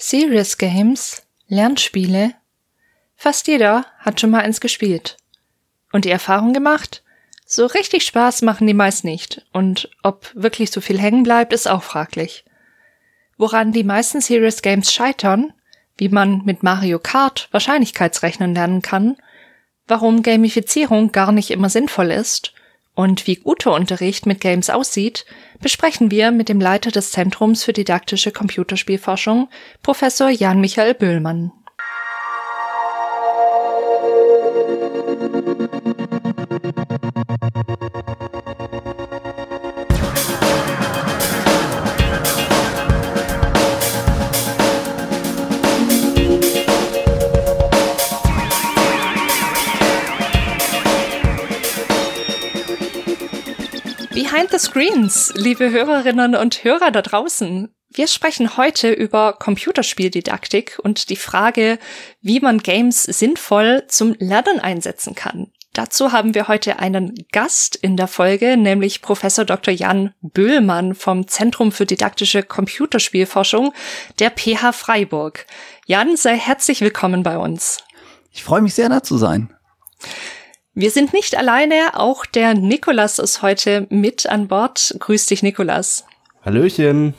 Serious Games, Lernspiele. Fast jeder hat schon mal eins gespielt. Und die Erfahrung gemacht? So richtig Spaß machen die meist nicht. Und ob wirklich so viel hängen bleibt, ist auch fraglich. Woran die meisten Serious Games scheitern, wie man mit Mario Kart Wahrscheinlichkeitsrechnen lernen kann, warum Gamifizierung gar nicht immer sinnvoll ist und wie guter Unterricht mit Games aussieht, besprechen wir mit dem Leiter des Zentrums für didaktische Computerspielforschung, Professor Jan-Michael Böhlmann. The Screens, liebe Hörerinnen und Hörer da draußen. Wir sprechen heute über Computerspieldidaktik und die Frage, wie man Games sinnvoll zum Lernen einsetzen kann. Dazu haben wir heute einen Gast in der Folge, nämlich Professor Dr. Jan Böhlmann vom Zentrum für didaktische Computerspielforschung der PH Freiburg. Jan, sei herzlich willkommen bei uns. Ich freue mich sehr, da zu sein. Wir sind nicht alleine, auch der Nikolas ist heute mit an Bord. Grüß dich, Nikolas. Hallöchen.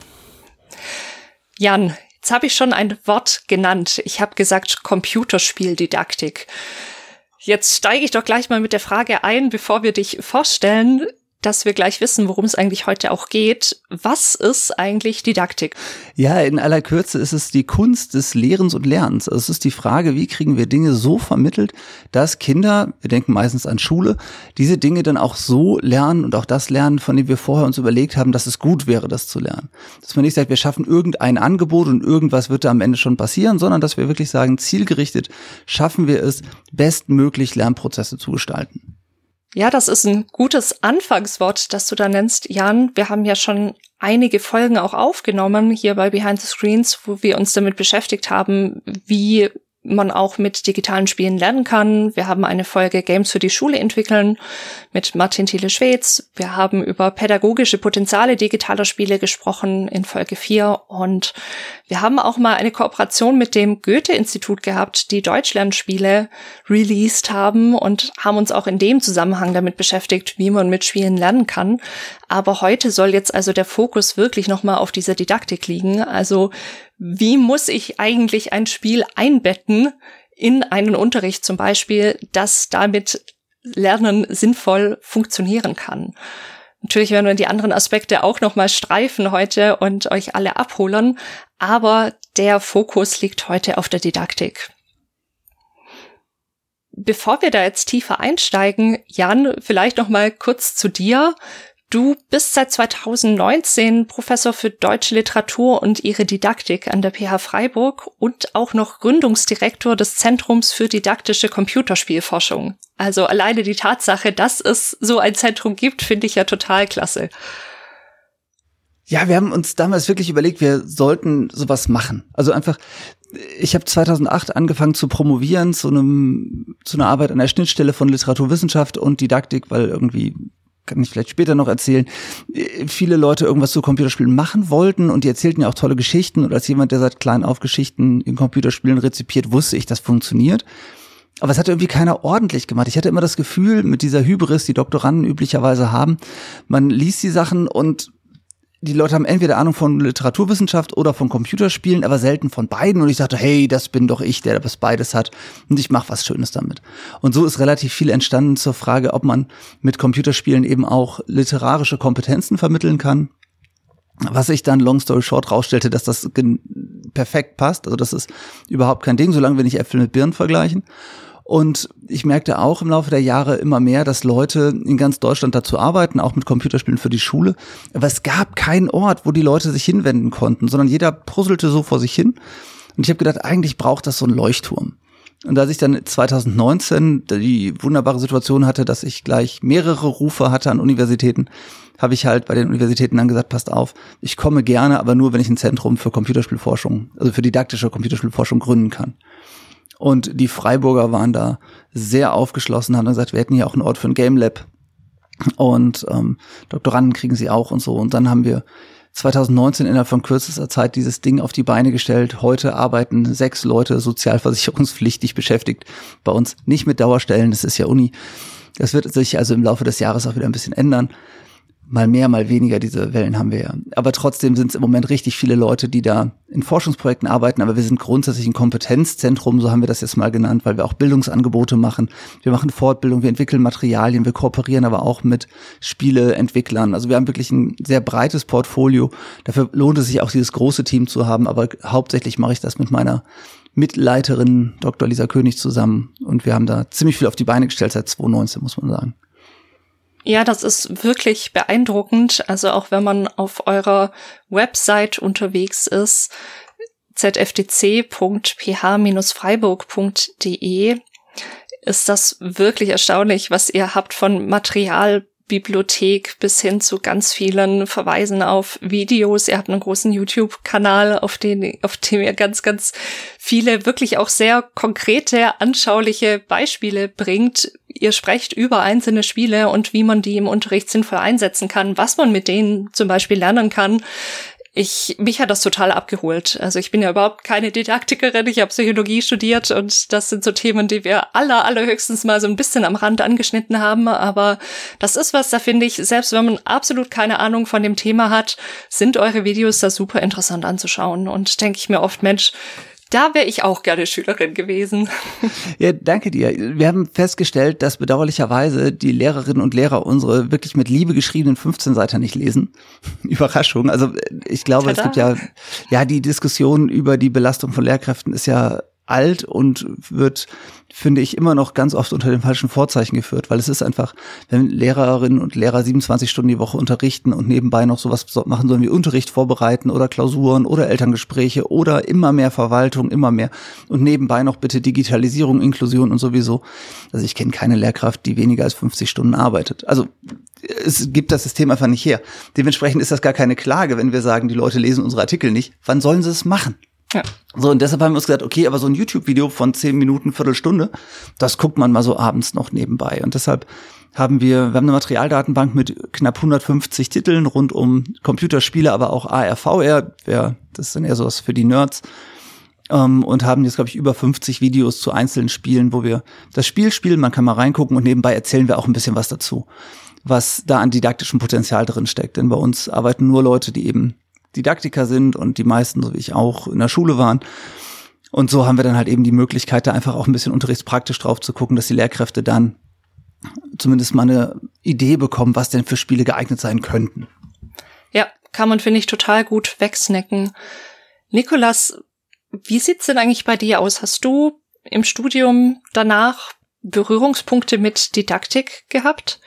Jan, jetzt habe ich schon ein Wort genannt. Ich habe gesagt Computerspieldidaktik. Jetzt steige ich doch gleich mal mit der Frage ein, bevor wir dich vorstellen dass wir gleich wissen, worum es eigentlich heute auch geht. Was ist eigentlich Didaktik? Ja, in aller Kürze ist es die Kunst des Lehrens und Lernens. Also es ist die Frage, wie kriegen wir Dinge so vermittelt, dass Kinder, wir denken meistens an Schule, diese Dinge dann auch so lernen und auch das lernen, von dem wir vorher uns überlegt haben, dass es gut wäre, das zu lernen. Dass man nicht sagt, wir schaffen irgendein Angebot und irgendwas wird da am Ende schon passieren, sondern dass wir wirklich sagen, zielgerichtet schaffen wir es, bestmöglich Lernprozesse zu gestalten. Ja, das ist ein gutes Anfangswort, das du da nennst, Jan. Wir haben ja schon einige Folgen auch aufgenommen hier bei Behind the Screens, wo wir uns damit beschäftigt haben, wie man auch mit digitalen Spielen lernen kann. Wir haben eine Folge Games für die Schule entwickeln mit Martin Thiele-Schwedz. Wir haben über pädagogische Potenziale digitaler Spiele gesprochen in Folge 4 und wir haben auch mal eine Kooperation mit dem Goethe-Institut gehabt, die Deutschlernspiele released haben und haben uns auch in dem Zusammenhang damit beschäftigt, wie man mit Spielen lernen kann. Aber heute soll jetzt also der Fokus wirklich nochmal auf dieser Didaktik liegen. Also wie muss ich eigentlich ein Spiel einbetten in einen Unterricht zum Beispiel, dass damit Lernen sinnvoll funktionieren kann. Natürlich werden wir die anderen Aspekte auch nochmal streifen heute und euch alle abholen, aber der Fokus liegt heute auf der Didaktik. Bevor wir da jetzt tiefer einsteigen, Jan, vielleicht noch mal kurz zu dir. Du bist seit 2019 Professor für deutsche Literatur und ihre Didaktik an der PH Freiburg und auch noch Gründungsdirektor des Zentrums für didaktische Computerspielforschung. Also alleine die Tatsache, dass es so ein Zentrum gibt, finde ich ja total klasse. Ja, wir haben uns damals wirklich überlegt, wir sollten sowas machen. Also einfach, ich habe 2008 angefangen zu promovieren zu einem zu einer Arbeit an der Schnittstelle von Literaturwissenschaft und Didaktik, weil irgendwie kann ich vielleicht später noch erzählen, viele Leute irgendwas zu Computerspielen machen wollten und die erzählten ja auch tolle Geschichten und als jemand, der seit klein auf Geschichten in Computerspielen rezipiert, wusste ich, das funktioniert. Aber es hat irgendwie keiner ordentlich gemacht. Ich hatte immer das Gefühl, mit dieser Hybris, die Doktoranden üblicherweise haben, man liest die Sachen und die Leute haben entweder Ahnung von Literaturwissenschaft oder von Computerspielen, aber selten von beiden. Und ich dachte, hey, das bin doch ich, der das beides hat. Und ich mache was Schönes damit. Und so ist relativ viel entstanden zur Frage, ob man mit Computerspielen eben auch literarische Kompetenzen vermitteln kann. Was sich dann, long story short, rausstellte, dass das perfekt passt. Also das ist überhaupt kein Ding, solange wir nicht Äpfel mit Birnen vergleichen. Und ich merkte auch im Laufe der Jahre immer mehr, dass Leute in ganz Deutschland dazu arbeiten, auch mit Computerspielen für die Schule. Aber es gab keinen Ort, wo die Leute sich hinwenden konnten, sondern jeder puzzelte so vor sich hin. Und ich habe gedacht, eigentlich braucht das so einen Leuchtturm. Und als ich dann 2019 die wunderbare Situation hatte, dass ich gleich mehrere Rufe hatte an Universitäten, habe ich halt bei den Universitäten dann gesagt, passt auf, ich komme gerne, aber nur, wenn ich ein Zentrum für Computerspielforschung, also für didaktische Computerspielforschung gründen kann. Und die Freiburger waren da sehr aufgeschlossen, haben gesagt, wir hätten hier auch einen Ort für ein Game Lab. Und ähm, Doktoranden kriegen sie auch und so. Und dann haben wir 2019 innerhalb von kürzester Zeit dieses Ding auf die Beine gestellt. Heute arbeiten sechs Leute sozialversicherungspflichtig beschäftigt bei uns. Nicht mit Dauerstellen, das ist ja Uni. Das wird sich also im Laufe des Jahres auch wieder ein bisschen ändern mal mehr, mal weniger, diese Wellen haben wir ja. Aber trotzdem sind es im Moment richtig viele Leute, die da in Forschungsprojekten arbeiten, aber wir sind grundsätzlich ein Kompetenzzentrum, so haben wir das jetzt mal genannt, weil wir auch Bildungsangebote machen. Wir machen Fortbildung, wir entwickeln Materialien, wir kooperieren aber auch mit Spieleentwicklern. Also wir haben wirklich ein sehr breites Portfolio. Dafür lohnt es sich auch, dieses große Team zu haben, aber hauptsächlich mache ich das mit meiner Mitleiterin Dr. Lisa König zusammen und wir haben da ziemlich viel auf die Beine gestellt seit 2019, muss man sagen. Ja, das ist wirklich beeindruckend. Also auch wenn man auf eurer Website unterwegs ist, zfdc.ph-freiburg.de, ist das wirklich erstaunlich, was ihr habt von Material Bibliothek bis hin zu ganz vielen Verweisen auf Videos. Ihr habt einen großen YouTube-Kanal, auf auf dem ihr ganz, ganz viele wirklich auch sehr konkrete, anschauliche Beispiele bringt. Ihr sprecht über einzelne Spiele und wie man die im Unterricht sinnvoll einsetzen kann, was man mit denen zum Beispiel lernen kann ich, mich hat das total abgeholt. Also ich bin ja überhaupt keine Didaktikerin, ich habe Psychologie studiert und das sind so Themen, die wir aller, allerhöchstens mal so ein bisschen am Rand angeschnitten haben. Aber das ist was, da finde ich, selbst wenn man absolut keine Ahnung von dem Thema hat, sind eure Videos da super interessant anzuschauen. Und denke ich mir oft, Mensch, da wäre ich auch gerne Schülerin gewesen. Ja, danke dir. Wir haben festgestellt, dass bedauerlicherweise die Lehrerinnen und Lehrer unsere wirklich mit Liebe geschriebenen 15 Seiten nicht lesen. Überraschung. Also ich glaube, Tada. es gibt ja, ja, die Diskussion über die Belastung von Lehrkräften ist ja alt und wird, finde ich, immer noch ganz oft unter den falschen Vorzeichen geführt, weil es ist einfach, wenn Lehrerinnen und Lehrer 27 Stunden die Woche unterrichten und nebenbei noch sowas machen sollen wie Unterricht vorbereiten oder Klausuren oder Elterngespräche oder immer mehr Verwaltung, immer mehr und nebenbei noch bitte Digitalisierung, Inklusion und sowieso. Also ich kenne keine Lehrkraft, die weniger als 50 Stunden arbeitet. Also es gibt das System einfach nicht her. Dementsprechend ist das gar keine Klage, wenn wir sagen, die Leute lesen unsere Artikel nicht. Wann sollen sie es machen? Ja. So, und deshalb haben wir uns gesagt, okay, aber so ein YouTube-Video von zehn Minuten, Viertelstunde, das guckt man mal so abends noch nebenbei. Und deshalb haben wir, wir haben eine Materialdatenbank mit knapp 150 Titeln rund um Computerspiele, aber auch ARVR, wer, das dann eher sowas für die Nerds. Um, ähm, und haben jetzt, glaube ich, über 50 Videos zu einzelnen Spielen, wo wir das Spiel spielen, man kann mal reingucken und nebenbei erzählen wir auch ein bisschen was dazu, was da an didaktischem Potenzial drin steckt. Denn bei uns arbeiten nur Leute, die eben Didaktiker sind und die meisten, so wie ich auch, in der Schule waren. Und so haben wir dann halt eben die Möglichkeit, da einfach auch ein bisschen unterrichtspraktisch drauf zu gucken, dass die Lehrkräfte dann zumindest mal eine Idee bekommen, was denn für Spiele geeignet sein könnten. Ja, kann man, finde ich, total gut wegsnacken. Nikolas, wie sieht's denn eigentlich bei dir aus? Hast du im Studium danach Berührungspunkte mit Didaktik gehabt?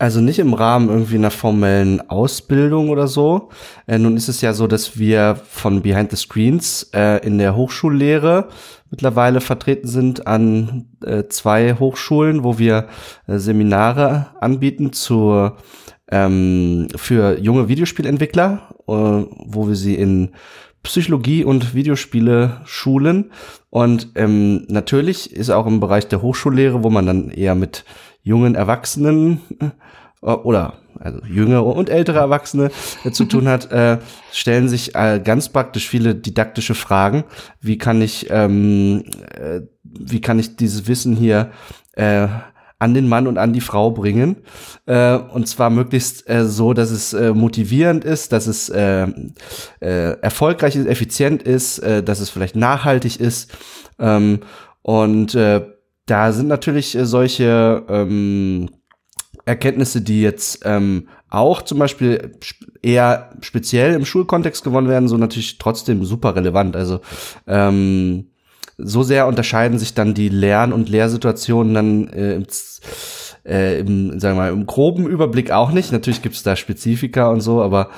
Also nicht im Rahmen irgendwie einer formellen Ausbildung oder so. Äh, nun ist es ja so, dass wir von Behind the Screens äh, in der Hochschullehre mittlerweile vertreten sind an äh, zwei Hochschulen, wo wir äh, Seminare anbieten zur ähm, für junge Videospielentwickler, äh, wo wir sie in Psychologie und Videospiele schulen. Und ähm, natürlich ist auch im Bereich der Hochschullehre, wo man dann eher mit jungen Erwachsenen äh, oder also jüngere und ältere Erwachsene äh, zu tun hat, äh, stellen sich äh, ganz praktisch viele didaktische Fragen. Wie kann ich, ähm, äh, wie kann ich dieses Wissen hier äh, an den Mann und an die Frau bringen. Äh, und zwar möglichst äh, so, dass es äh, motivierend ist, dass es äh, äh, erfolgreich ist, effizient ist, äh, dass es vielleicht nachhaltig ist. Ähm, und äh, da sind natürlich äh, solche ähm, Erkenntnisse, die jetzt ähm, auch zum Beispiel eher speziell im Schulkontext gewonnen werden, so natürlich trotzdem super relevant. Also ähm, so sehr unterscheiden sich dann die Lern- und Lehrsituationen dann äh, im, äh, im, sagen wir mal, im groben Überblick auch nicht. Natürlich gibt es da Spezifika und so, aber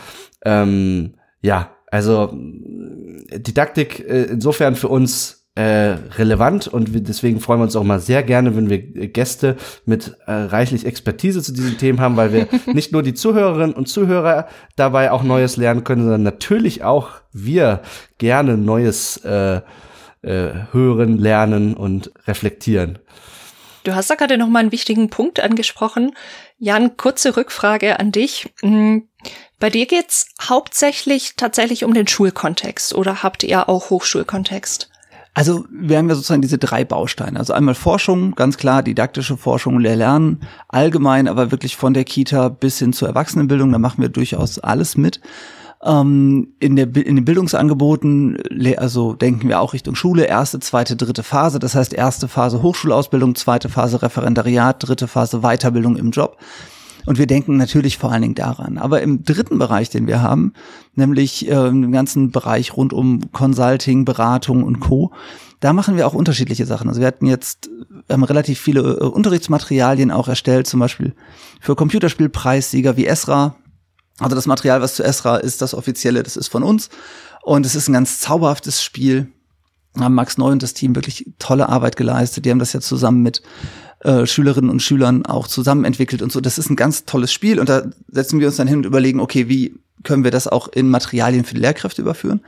ähm, ja, also Didaktik äh, insofern für uns äh, relevant und deswegen freuen wir uns auch mal sehr gerne, wenn wir Gäste mit äh, reichlich Expertise zu diesen Themen haben, weil wir nicht nur die Zuhörerinnen und Zuhörer dabei auch Neues lernen können, sondern natürlich auch wir gerne Neues äh, äh, hören, lernen und reflektieren. Du hast da gerade noch mal einen wichtigen Punkt angesprochen. Jan, kurze Rückfrage an dich. Hm, bei dir geht's hauptsächlich tatsächlich um den Schulkontext oder habt ihr auch Hochschulkontext? Also wir haben ja sozusagen diese drei Bausteine. Also einmal Forschung, ganz klar, didaktische Forschung und Lernen, allgemein, aber wirklich von der Kita bis hin zur Erwachsenenbildung, da machen wir durchaus alles mit. Ähm, in, der, in den Bildungsangeboten, also denken wir auch Richtung Schule, erste, zweite, dritte Phase. Das heißt, erste Phase Hochschulausbildung, zweite Phase Referendariat, dritte Phase Weiterbildung im Job. Und wir denken natürlich vor allen Dingen daran. Aber im dritten Bereich, den wir haben, nämlich äh, im ganzen Bereich rund um Consulting, Beratung und Co., da machen wir auch unterschiedliche Sachen. Also wir hatten jetzt, haben relativ viele äh, Unterrichtsmaterialien auch erstellt, zum Beispiel für Computerspielpreissieger wie Esra. Also das Material, was zu Esra ist, das offizielle, das ist von uns. Und es ist ein ganz zauberhaftes Spiel. Haben Max Neu und das Team wirklich tolle Arbeit geleistet. Die haben das ja zusammen mit äh, Schülerinnen und Schülern auch zusammen entwickelt und so. Das ist ein ganz tolles Spiel und da setzen wir uns dann hin und überlegen, okay, wie können wir das auch in Materialien für die Lehrkräfte überführen?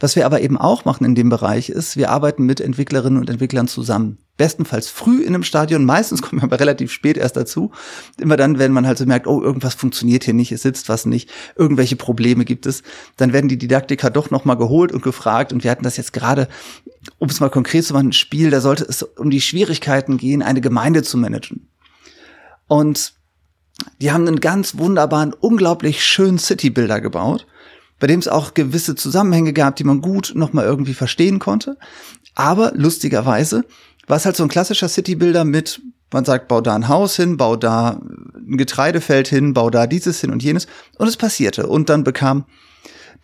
Was wir aber eben auch machen in dem Bereich ist, wir arbeiten mit Entwicklerinnen und Entwicklern zusammen. Bestenfalls früh in einem Stadion, meistens kommen wir aber relativ spät erst dazu. Immer dann, wenn man halt so merkt, oh, irgendwas funktioniert hier nicht, es sitzt was nicht, irgendwelche Probleme gibt es, dann werden die Didaktiker doch nochmal geholt und gefragt. Und wir hatten das jetzt gerade, um es mal konkret zu machen, ein Spiel, da sollte es um die Schwierigkeiten gehen, eine Gemeinde zu managen. Und die haben einen ganz wunderbaren, unglaublich schönen City-Builder gebaut bei dem es auch gewisse Zusammenhänge gab, die man gut nochmal irgendwie verstehen konnte. Aber lustigerweise war es halt so ein klassischer City-Builder mit, man sagt, bau da ein Haus hin, bau da ein Getreidefeld hin, bau da dieses hin und jenes. Und es passierte. Und dann bekam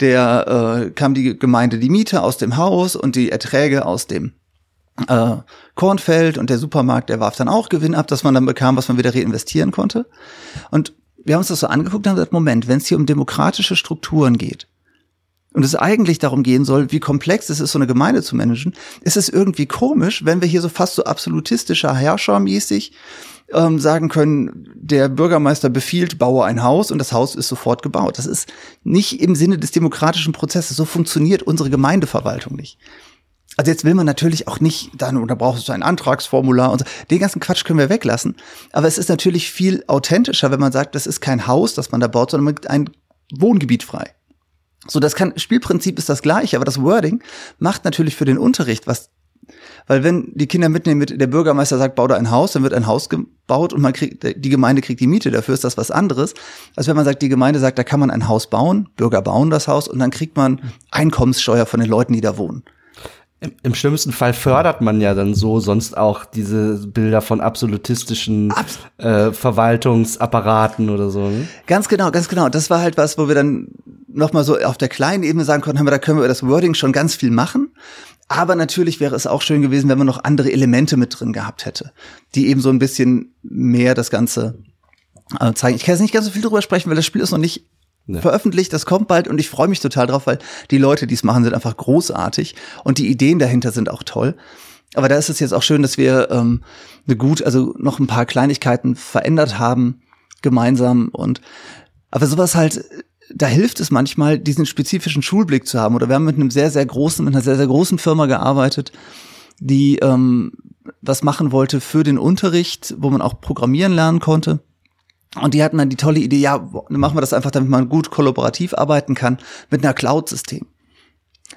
der, äh, kam die Gemeinde die Miete aus dem Haus und die Erträge aus dem äh, Kornfeld und der Supermarkt, der warf dann auch Gewinn ab, dass man dann bekam, was man wieder reinvestieren konnte. Und wir haben uns das so angeguckt und haben gesagt, Moment, wenn es hier um demokratische Strukturen geht und es eigentlich darum gehen soll, wie komplex es ist, so eine Gemeinde zu managen, ist es irgendwie komisch, wenn wir hier so fast so absolutistischer Herrschermäßig ähm, sagen können, der Bürgermeister befiehlt, baue ein Haus und das Haus ist sofort gebaut. Das ist nicht im Sinne des demokratischen Prozesses. So funktioniert unsere Gemeindeverwaltung nicht. Also jetzt will man natürlich auch nicht, dann, oder brauchst du ein Antragsformular und so. Den ganzen Quatsch können wir weglassen. Aber es ist natürlich viel authentischer, wenn man sagt, das ist kein Haus, das man da baut, sondern man gibt ein Wohngebiet frei. So, das kann, Spielprinzip ist das gleiche, aber das Wording macht natürlich für den Unterricht was. Weil wenn die Kinder mitnehmen, mit der Bürgermeister sagt, bau da ein Haus, dann wird ein Haus gebaut und man kriegt, die Gemeinde kriegt die Miete, dafür ist das was anderes. Als wenn man sagt, die Gemeinde sagt, da kann man ein Haus bauen, Bürger bauen das Haus und dann kriegt man Einkommenssteuer von den Leuten, die da wohnen. Im, schlimmsten Fall fördert man ja dann so sonst auch diese Bilder von absolutistischen Abs äh, Verwaltungsapparaten oder so. Ne? Ganz genau, ganz genau. Das war halt was, wo wir dann noch mal so auf der kleinen Ebene sagen konnten, da können wir das Wording schon ganz viel machen. Aber natürlich wäre es auch schön gewesen, wenn man noch andere Elemente mit drin gehabt hätte, die eben so ein bisschen mehr das Ganze äh, zeigen. Ich kann jetzt nicht ganz so viel drüber sprechen, weil das Spiel ist noch nicht ja. veröffentlicht. Das kommt bald und ich freue mich total drauf, weil die Leute, die es machen, sind einfach großartig und die Ideen dahinter sind auch toll. Aber da ist es jetzt auch schön, dass wir ähm, eine gut, also noch ein paar Kleinigkeiten verändert haben gemeinsam und aber sowas halt da hilft es manchmal, diesen spezifischen Schulblick zu haben. Oder wir haben mit einem sehr, sehr großen, mit einer sehr, sehr großen Firma gearbeitet, die ähm, was machen wollte für den Unterricht, wo man auch programmieren lernen konnte. Und die hatten dann die tolle Idee, ja, machen wir das einfach, damit man gut kollaborativ arbeiten kann mit einer Cloud-System.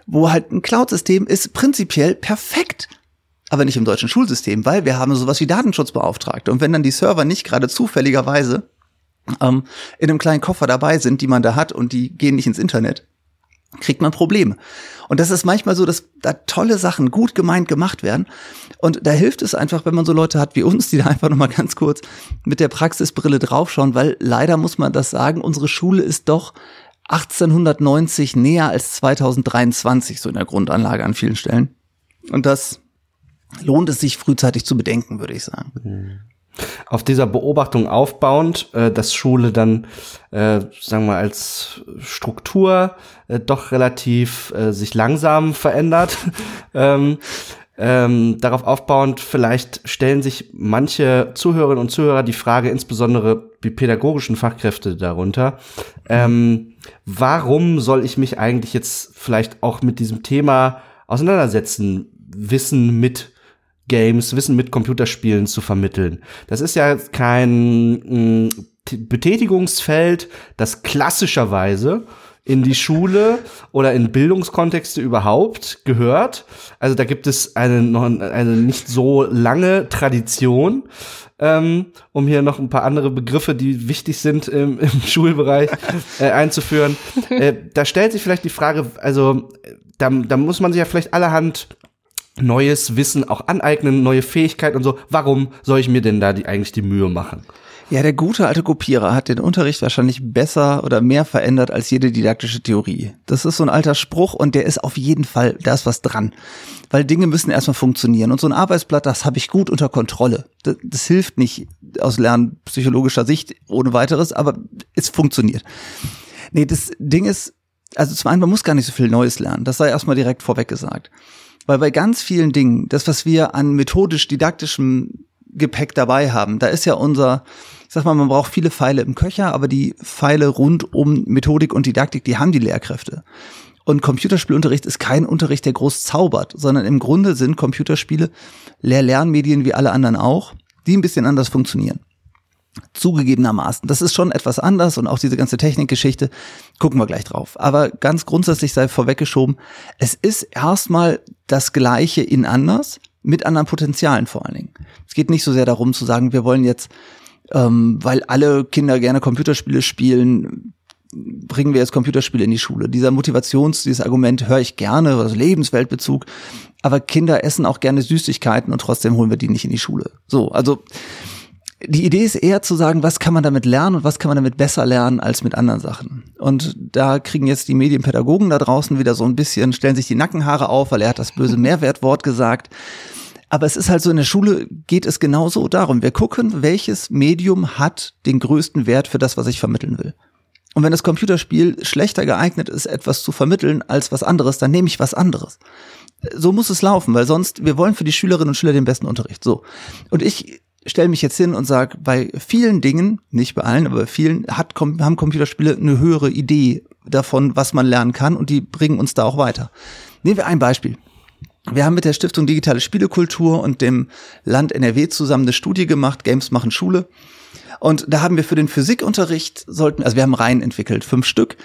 Wo halt ein Cloud-System ist prinzipiell perfekt, aber nicht im deutschen Schulsystem, weil wir haben sowas wie Datenschutzbeauftragte. Und wenn dann die Server nicht gerade zufälligerweise ähm, in einem kleinen Koffer dabei sind, die man da hat und die gehen nicht ins Internet, kriegt man Probleme. Und das ist manchmal so, dass da tolle Sachen gut gemeint gemacht werden. Und da hilft es einfach, wenn man so Leute hat wie uns, die da einfach nochmal ganz kurz mit der Praxisbrille draufschauen, weil leider muss man das sagen, unsere Schule ist doch 1890 näher als 2023, so in der Grundanlage an vielen Stellen. Und das lohnt es sich frühzeitig zu bedenken, würde ich sagen. Mhm. Auf dieser Beobachtung aufbauend, äh, dass Schule dann, äh, sagen wir als Struktur äh, doch relativ äh, sich langsam verändert, ähm, ähm, darauf aufbauend, vielleicht stellen sich manche Zuhörerinnen und Zuhörer die Frage, insbesondere die pädagogischen Fachkräfte darunter, ähm, warum soll ich mich eigentlich jetzt vielleicht auch mit diesem Thema auseinandersetzen, Wissen mit Games, Wissen mit Computerspielen zu vermitteln. Das ist ja kein mh, Betätigungsfeld, das klassischerweise in die Schule oder in Bildungskontexte überhaupt gehört. Also da gibt es eine, eine nicht so lange Tradition. Ähm, um hier noch ein paar andere Begriffe, die wichtig sind im, im Schulbereich, äh, einzuführen. Äh, da stellt sich vielleicht die Frage, also da, da muss man sich ja vielleicht allerhand neues Wissen auch aneignen, neue Fähigkeiten und so. Warum soll ich mir denn da die, eigentlich die Mühe machen? Ja, der gute alte Kopierer hat den Unterricht wahrscheinlich besser oder mehr verändert als jede didaktische Theorie. Das ist so ein alter Spruch und der ist auf jeden Fall, da ist was dran. Weil Dinge müssen erstmal funktionieren. Und so ein Arbeitsblatt, das habe ich gut unter Kontrolle. Das, das hilft nicht aus lernpsychologischer Sicht ohne weiteres, aber es funktioniert. Nee, das Ding ist, also zum einen, man muss gar nicht so viel Neues lernen. Das sei erstmal direkt vorweg gesagt. Weil bei ganz vielen Dingen, das, was wir an methodisch-didaktischem Gepäck dabei haben, da ist ja unser, ich sag mal, man braucht viele Pfeile im Köcher, aber die Pfeile rund um Methodik und Didaktik, die haben die Lehrkräfte. Und Computerspielunterricht ist kein Unterricht, der groß zaubert, sondern im Grunde sind Computerspiele Lehr-Lernmedien wie alle anderen auch, die ein bisschen anders funktionieren. Zugegebenermaßen. Das ist schon etwas anders und auch diese ganze Technikgeschichte gucken wir gleich drauf. Aber ganz grundsätzlich sei vorweggeschoben, es ist erstmal das Gleiche in anders, mit anderen Potenzialen vor allen Dingen. Es geht nicht so sehr darum zu sagen, wir wollen jetzt, ähm, weil alle Kinder gerne Computerspiele spielen, bringen wir jetzt Computerspiele in die Schule. Dieser Motivations, dieses Argument höre ich gerne, also Lebensweltbezug. Aber Kinder essen auch gerne Süßigkeiten und trotzdem holen wir die nicht in die Schule. So, also die Idee ist eher zu sagen, was kann man damit lernen und was kann man damit besser lernen als mit anderen Sachen. Und da kriegen jetzt die Medienpädagogen da draußen wieder so ein bisschen, stellen sich die Nackenhaare auf, weil er hat das böse Mehrwertwort gesagt. Aber es ist halt so, in der Schule geht es genauso darum. Wir gucken, welches Medium hat den größten Wert für das, was ich vermitteln will. Und wenn das Computerspiel schlechter geeignet ist, etwas zu vermitteln als was anderes, dann nehme ich was anderes. So muss es laufen, weil sonst, wir wollen für die Schülerinnen und Schüler den besten Unterricht. So. Und ich stelle mich jetzt hin und sage, bei vielen Dingen, nicht bei allen, aber bei vielen, hat, haben Computerspiele eine höhere Idee davon, was man lernen kann und die bringen uns da auch weiter. Nehmen wir ein Beispiel. Wir haben mit der Stiftung Digitale Spielekultur und dem Land NRW zusammen eine Studie gemacht, Games machen Schule. Und da haben wir für den Physikunterricht sollten, also wir haben Reihen entwickelt, fünf Stück,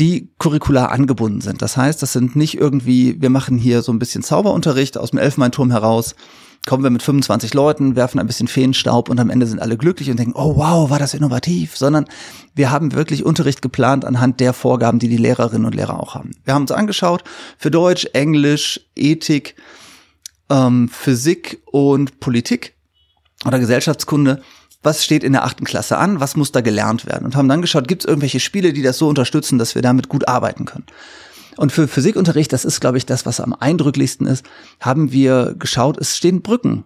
die curricular angebunden sind. Das heißt, das sind nicht irgendwie, wir machen hier so ein bisschen Zauberunterricht aus dem Elfenbeinturm heraus, kommen wir mit 25 Leuten, werfen ein bisschen Feenstaub und am Ende sind alle glücklich und denken, oh wow, war das innovativ, sondern wir haben wirklich Unterricht geplant anhand der Vorgaben, die die Lehrerinnen und Lehrer auch haben. Wir haben uns angeschaut für Deutsch, Englisch, Ethik, ähm, Physik und Politik oder Gesellschaftskunde. Was steht in der achten Klasse an? Was muss da gelernt werden? Und haben dann geschaut, gibt es irgendwelche Spiele, die das so unterstützen, dass wir damit gut arbeiten können? Und für Physikunterricht, das ist, glaube ich, das, was am eindrücklichsten ist, haben wir geschaut, es stehen Brücken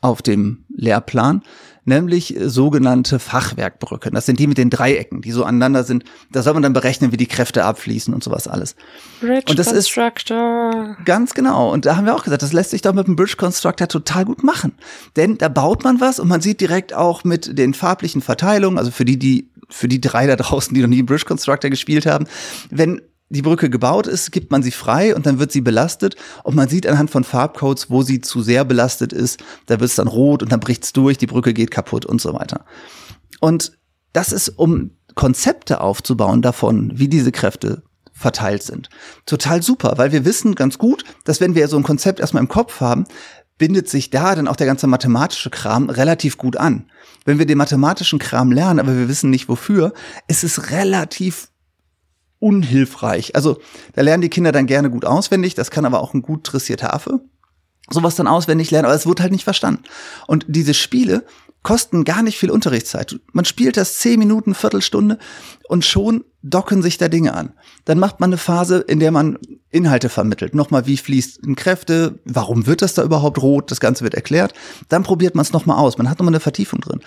auf dem Lehrplan, nämlich sogenannte Fachwerkbrücken. Das sind die mit den Dreiecken, die so aneinander sind. Da soll man dann berechnen, wie die Kräfte abfließen und sowas alles. Bridge und das Constructor. Ist ganz genau. Und da haben wir auch gesagt, das lässt sich doch mit dem Bridge Constructor total gut machen. Denn da baut man was und man sieht direkt auch mit den farblichen Verteilungen, also für die, die für die drei da draußen, die noch nie Bridge Constructor gespielt haben, wenn die Brücke gebaut ist, gibt man sie frei und dann wird sie belastet und man sieht anhand von Farbcodes, wo sie zu sehr belastet ist, da wird es dann rot und dann bricht es durch, die Brücke geht kaputt und so weiter. Und das ist, um Konzepte aufzubauen davon, wie diese Kräfte verteilt sind. Total super, weil wir wissen ganz gut, dass wenn wir so ein Konzept erstmal im Kopf haben, bindet sich da dann auch der ganze mathematische Kram relativ gut an. Wenn wir den mathematischen Kram lernen, aber wir wissen nicht wofür, ist es relativ unhilfreich. Also da lernen die Kinder dann gerne gut auswendig, das kann aber auch ein gut dressierter Affe. Sowas dann auswendig lernen, aber es wird halt nicht verstanden. Und diese Spiele kosten gar nicht viel Unterrichtszeit. Man spielt das zehn Minuten, Viertelstunde und schon docken sich da Dinge an. Dann macht man eine Phase, in der man Inhalte vermittelt. Nochmal, wie fließen Kräfte, warum wird das da überhaupt rot, das Ganze wird erklärt. Dann probiert man es nochmal aus, man hat nochmal eine Vertiefung drin.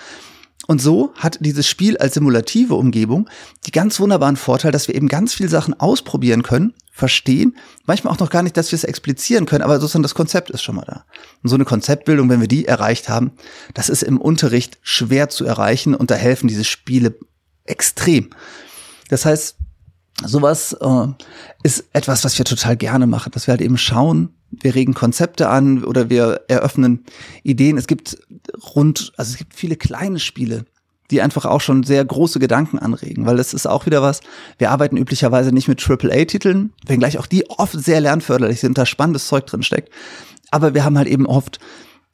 Und so hat dieses Spiel als simulative Umgebung die ganz wunderbaren Vorteil, dass wir eben ganz viele Sachen ausprobieren können, verstehen, manchmal auch noch gar nicht, dass wir es explizieren können, aber sozusagen das Konzept ist schon mal da. Und so eine Konzeptbildung, wenn wir die erreicht haben, das ist im Unterricht schwer zu erreichen und da helfen diese Spiele extrem. Das heißt, sowas äh, ist etwas, was wir total gerne machen, dass wir halt eben schauen, wir regen Konzepte an oder wir eröffnen Ideen. Es gibt rund, also es gibt viele kleine Spiele, die einfach auch schon sehr große Gedanken anregen, weil das ist auch wieder was. Wir arbeiten üblicherweise nicht mit AAA-Titeln, wenngleich auch die oft sehr lernförderlich sind, da spannendes Zeug drin steckt. Aber wir haben halt eben oft,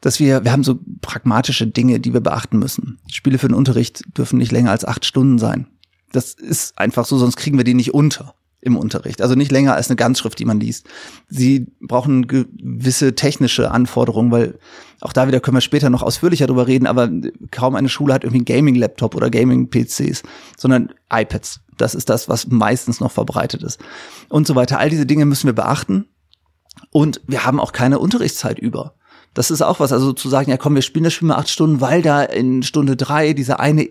dass wir, wir haben so pragmatische Dinge, die wir beachten müssen. Spiele für den Unterricht dürfen nicht länger als acht Stunden sein. Das ist einfach so, sonst kriegen wir die nicht unter im Unterricht. Also nicht länger als eine Ganzschrift, die man liest. Sie brauchen gewisse technische Anforderungen, weil auch da wieder können wir später noch ausführlicher drüber reden, aber kaum eine Schule hat irgendwie einen Gaming-Laptop oder Gaming-PCs, sondern iPads. Das ist das, was meistens noch verbreitet ist. Und so weiter. All diese Dinge müssen wir beachten. Und wir haben auch keine Unterrichtszeit über. Das ist auch was, also zu sagen, ja komm, wir spielen das Spiel mal acht Stunden, weil da in Stunde drei dieser eine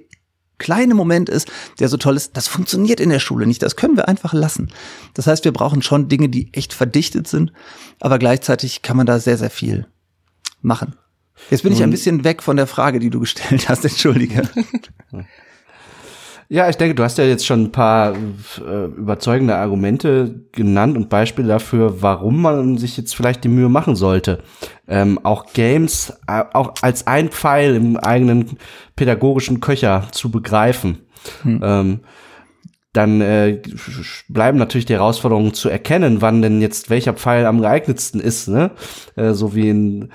kleine Moment ist, der so toll ist, das funktioniert in der Schule nicht. Das können wir einfach lassen. Das heißt, wir brauchen schon Dinge, die echt verdichtet sind, aber gleichzeitig kann man da sehr, sehr viel machen. Jetzt bin ich ein bisschen weg von der Frage, die du gestellt hast, entschuldige. Ja, ich denke, du hast ja jetzt schon ein paar äh, überzeugende Argumente genannt und Beispiele dafür, warum man sich jetzt vielleicht die Mühe machen sollte, ähm, auch Games äh, auch als ein Pfeil im eigenen pädagogischen Köcher zu begreifen. Hm. Ähm, dann äh, bleiben natürlich die Herausforderungen zu erkennen, wann denn jetzt welcher Pfeil am geeignetsten ist, ne? Äh, so wie in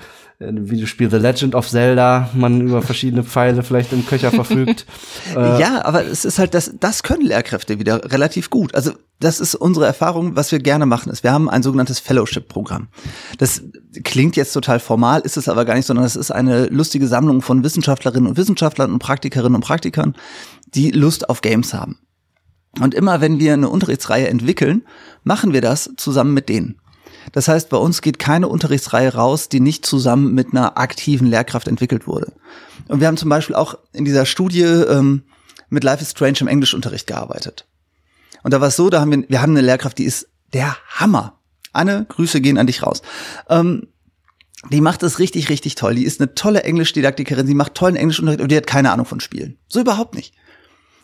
Videospiel The Legend of Zelda man über verschiedene Pfeile vielleicht im Köcher verfügt. äh, ja, aber es ist halt, das, das können Lehrkräfte wieder relativ gut. Also das ist unsere Erfahrung, was wir gerne machen, ist, wir haben ein sogenanntes Fellowship-Programm. Das klingt jetzt total formal, ist es aber gar nicht, sondern es ist eine lustige Sammlung von Wissenschaftlerinnen und Wissenschaftlern und Praktikerinnen und Praktikern, die Lust auf Games haben. Und immer wenn wir eine Unterrichtsreihe entwickeln, machen wir das zusammen mit denen. Das heißt, bei uns geht keine Unterrichtsreihe raus, die nicht zusammen mit einer aktiven Lehrkraft entwickelt wurde. Und wir haben zum Beispiel auch in dieser Studie ähm, mit Life is Strange im Englischunterricht gearbeitet. Und da war es so, da haben wir, wir haben eine Lehrkraft, die ist der Hammer. Anne, Grüße gehen an dich raus. Ähm, die macht es richtig, richtig toll. Die ist eine tolle Englischdidaktikerin, sie macht tollen Englischunterricht und die hat keine Ahnung von Spielen. So überhaupt nicht.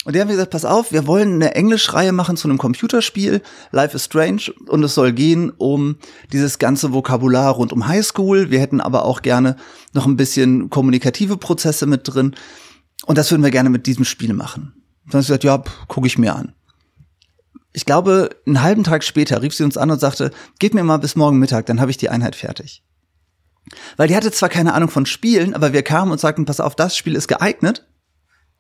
Und die haben gesagt, pass auf, wir wollen eine Englischreihe machen zu einem Computerspiel, Life is Strange, und es soll gehen um dieses ganze Vokabular rund um Highschool. Wir hätten aber auch gerne noch ein bisschen kommunikative Prozesse mit drin. Und das würden wir gerne mit diesem Spiel machen. Und dann haben sie gesagt, ja, gucke ich mir an. Ich glaube, einen halben Tag später rief sie uns an und sagte, geht mir mal bis morgen Mittag, dann habe ich die Einheit fertig. Weil die hatte zwar keine Ahnung von Spielen, aber wir kamen und sagten, pass auf, das Spiel ist geeignet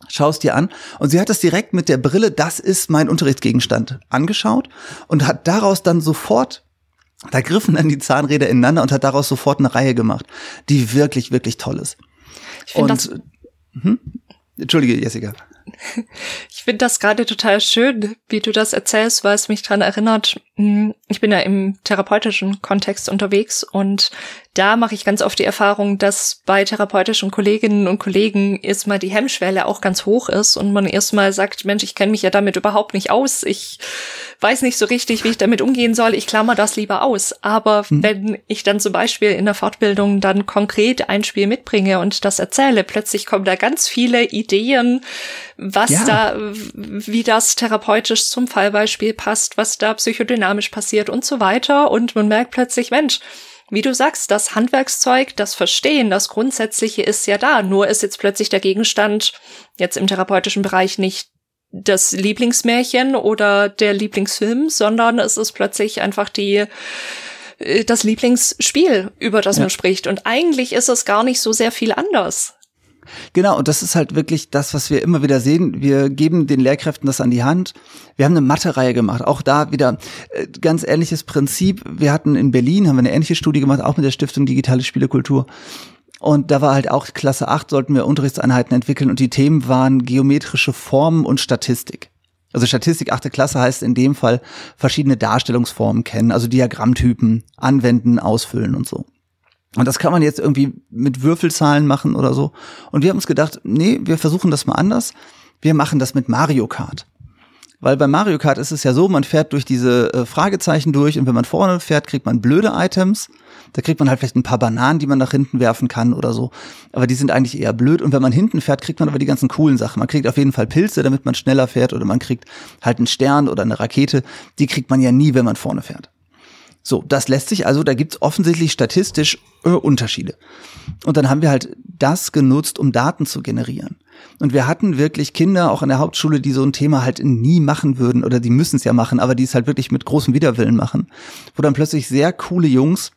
schaust dir an. Und sie hat das direkt mit der Brille, das ist mein Unterrichtsgegenstand, angeschaut und hat daraus dann sofort, da griffen dann die Zahnräder ineinander und hat daraus sofort eine Reihe gemacht, die wirklich, wirklich toll ist. Ich finde das. Hm? Entschuldige, Jessica. Ich finde das gerade total schön, wie du das erzählst, weil es mich dran erinnert. Hm, ich bin ja im therapeutischen Kontext unterwegs und da mache ich ganz oft die Erfahrung, dass bei therapeutischen Kolleginnen und Kollegen erstmal die Hemmschwelle auch ganz hoch ist und man erstmal sagt, Mensch, ich kenne mich ja damit überhaupt nicht aus. Ich weiß nicht so richtig, wie ich damit umgehen soll. Ich klammer das lieber aus. Aber hm. wenn ich dann zum Beispiel in der Fortbildung dann konkret ein Spiel mitbringe und das erzähle, plötzlich kommen da ganz viele Ideen, was ja. da, wie das therapeutisch zum Fallbeispiel passt, was da psychodynamisch passiert und so weiter. Und man merkt plötzlich, Mensch, wie du sagst, das Handwerkszeug, das Verstehen, das Grundsätzliche ist ja da. Nur ist jetzt plötzlich der Gegenstand jetzt im therapeutischen Bereich nicht das Lieblingsmärchen oder der Lieblingsfilm, sondern es ist plötzlich einfach die äh, das Lieblingsspiel, über das ja. man spricht. Und eigentlich ist es gar nicht so sehr viel anders. Genau, und das ist halt wirklich das, was wir immer wieder sehen. Wir geben den Lehrkräften das an die Hand. Wir haben eine Mathe-Reihe gemacht. Auch da wieder äh, ganz ähnliches Prinzip. Wir hatten in Berlin, haben wir eine ähnliche Studie gemacht, auch mit der Stiftung Digitale Spielekultur. Und da war halt auch Klasse 8, sollten wir Unterrichtseinheiten entwickeln und die Themen waren geometrische Formen und Statistik. Also Statistik achte Klasse heißt in dem Fall verschiedene Darstellungsformen kennen, also Diagrammtypen, anwenden, ausfüllen und so. Und das kann man jetzt irgendwie mit Würfelzahlen machen oder so. Und wir haben uns gedacht, nee, wir versuchen das mal anders. Wir machen das mit Mario Kart. Weil bei Mario Kart ist es ja so, man fährt durch diese äh, Fragezeichen durch und wenn man vorne fährt, kriegt man blöde Items. Da kriegt man halt vielleicht ein paar Bananen, die man nach hinten werfen kann oder so. Aber die sind eigentlich eher blöd. Und wenn man hinten fährt, kriegt man aber die ganzen coolen Sachen. Man kriegt auf jeden Fall Pilze, damit man schneller fährt oder man kriegt halt einen Stern oder eine Rakete. Die kriegt man ja nie, wenn man vorne fährt. So, das lässt sich also, da gibt's offensichtlich statistisch äh, Unterschiede. Und dann haben wir halt das genutzt, um Daten zu generieren. Und wir hatten wirklich Kinder auch an der Hauptschule, die so ein Thema halt nie machen würden oder die müssen es ja machen, aber die es halt wirklich mit großem Widerwillen machen. Wo dann plötzlich sehr coole Jungs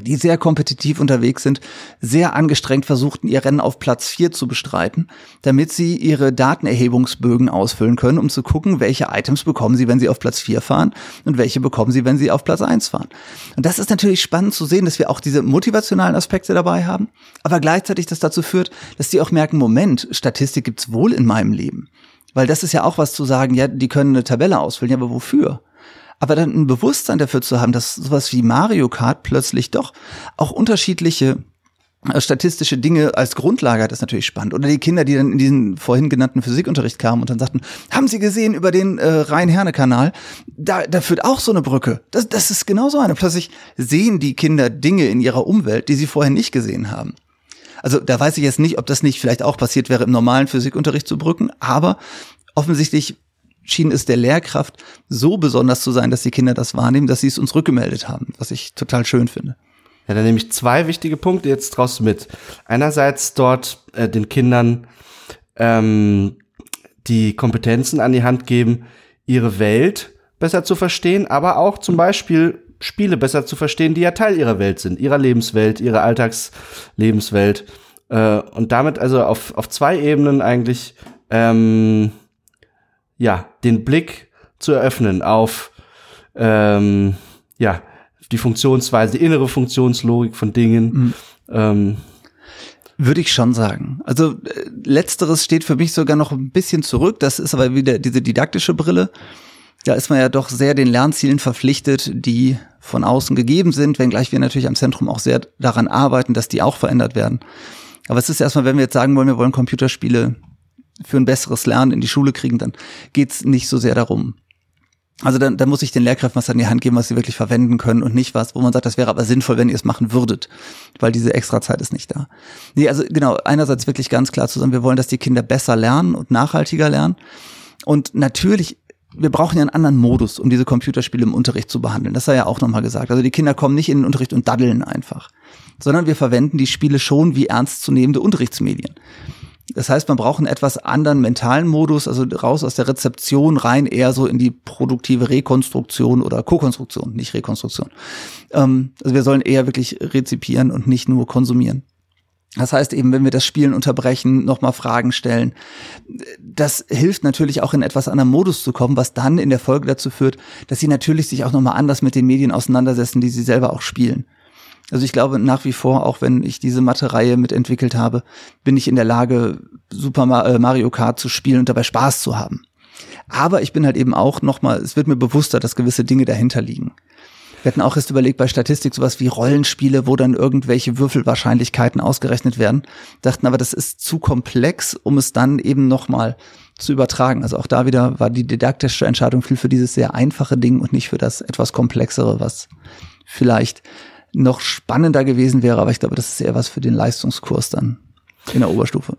die sehr kompetitiv unterwegs sind, sehr angestrengt versuchten, ihr Rennen auf Platz 4 zu bestreiten, damit sie ihre Datenerhebungsbögen ausfüllen können, um zu gucken, welche Items bekommen sie, wenn sie auf Platz 4 fahren und welche bekommen sie, wenn sie auf Platz 1 fahren. Und das ist natürlich spannend zu sehen, dass wir auch diese motivationalen Aspekte dabei haben, aber gleichzeitig das dazu führt, dass die auch merken, Moment, Statistik gibt's wohl in meinem Leben. Weil das ist ja auch was zu sagen, ja, die können eine Tabelle ausfüllen, ja, aber wofür? Aber dann ein Bewusstsein dafür zu haben, dass sowas wie Mario Kart plötzlich doch auch unterschiedliche äh, statistische Dinge als Grundlage hat, ist natürlich spannend. Oder die Kinder, die dann in diesen vorhin genannten Physikunterricht kamen und dann sagten, haben Sie gesehen über den äh, Rhein-Herne-Kanal? Da, da führt auch so eine Brücke. Das, das ist genau so eine. Plötzlich sehen die Kinder Dinge in ihrer Umwelt, die sie vorher nicht gesehen haben. Also da weiß ich jetzt nicht, ob das nicht vielleicht auch passiert wäre, im normalen Physikunterricht zu Brücken, aber offensichtlich schien es der Lehrkraft so besonders zu sein, dass die Kinder das wahrnehmen, dass sie es uns rückgemeldet haben, was ich total schön finde. Ja, dann nehme ich zwei wichtige Punkte jetzt draus mit. Einerseits dort äh, den Kindern ähm, die Kompetenzen an die Hand geben, ihre Welt besser zu verstehen, aber auch zum Beispiel Spiele besser zu verstehen, die ja Teil ihrer Welt sind, ihrer Lebenswelt, ihrer Alltagslebenswelt. Äh, und damit also auf, auf zwei Ebenen eigentlich ähm, ja, den Blick zu eröffnen auf ähm, ja, die Funktionsweise, die innere Funktionslogik von Dingen. Mhm. Ähm, würde ich schon sagen. Also äh, letzteres steht für mich sogar noch ein bisschen zurück. Das ist aber wieder diese didaktische Brille. Da ist man ja doch sehr den Lernzielen verpflichtet, die von außen gegeben sind, wenngleich wir natürlich am Zentrum auch sehr daran arbeiten, dass die auch verändert werden. Aber es ist erstmal, wenn wir jetzt sagen wollen, wir wollen Computerspiele für ein besseres Lernen in die Schule kriegen, dann geht's nicht so sehr darum. Also dann, dann muss ich den Lehrkräften was an die Hand geben, was sie wirklich verwenden können und nicht was, wo man sagt, das wäre aber sinnvoll, wenn ihr es machen würdet, weil diese Extrazeit ist nicht da. Nee, also genau, einerseits wirklich ganz klar zu sagen, wir wollen, dass die Kinder besser lernen und nachhaltiger lernen. Und natürlich wir brauchen ja einen anderen Modus, um diese Computerspiele im Unterricht zu behandeln. Das sei ja auch nochmal gesagt. Also die Kinder kommen nicht in den Unterricht und daddeln einfach, sondern wir verwenden die Spiele schon wie ernstzunehmende Unterrichtsmedien. Das heißt, man braucht einen etwas anderen mentalen Modus, also raus aus der Rezeption rein eher so in die produktive Rekonstruktion oder Kokonstruktion, nicht Rekonstruktion. Ähm, also wir sollen eher wirklich rezipieren und nicht nur konsumieren. Das heißt eben, wenn wir das Spielen unterbrechen, nochmal Fragen stellen, das hilft natürlich auch in etwas anderem Modus zu kommen, was dann in der Folge dazu führt, dass sie natürlich sich auch nochmal anders mit den Medien auseinandersetzen, die sie selber auch spielen. Also ich glaube nach wie vor, auch wenn ich diese Mathe-Reihe mitentwickelt habe, bin ich in der Lage, Super äh, Mario Kart zu spielen und dabei Spaß zu haben. Aber ich bin halt eben auch nochmal, es wird mir bewusster, dass gewisse Dinge dahinter liegen. Wir hatten auch erst überlegt bei Statistik sowas wie Rollenspiele, wo dann irgendwelche Würfelwahrscheinlichkeiten ausgerechnet werden. Dachten aber, das ist zu komplex, um es dann eben nochmal zu übertragen. Also auch da wieder war die didaktische Entscheidung viel für dieses sehr einfache Ding und nicht für das etwas komplexere, was vielleicht noch spannender gewesen wäre, aber ich glaube, das ist eher was für den Leistungskurs dann in der Oberstufe.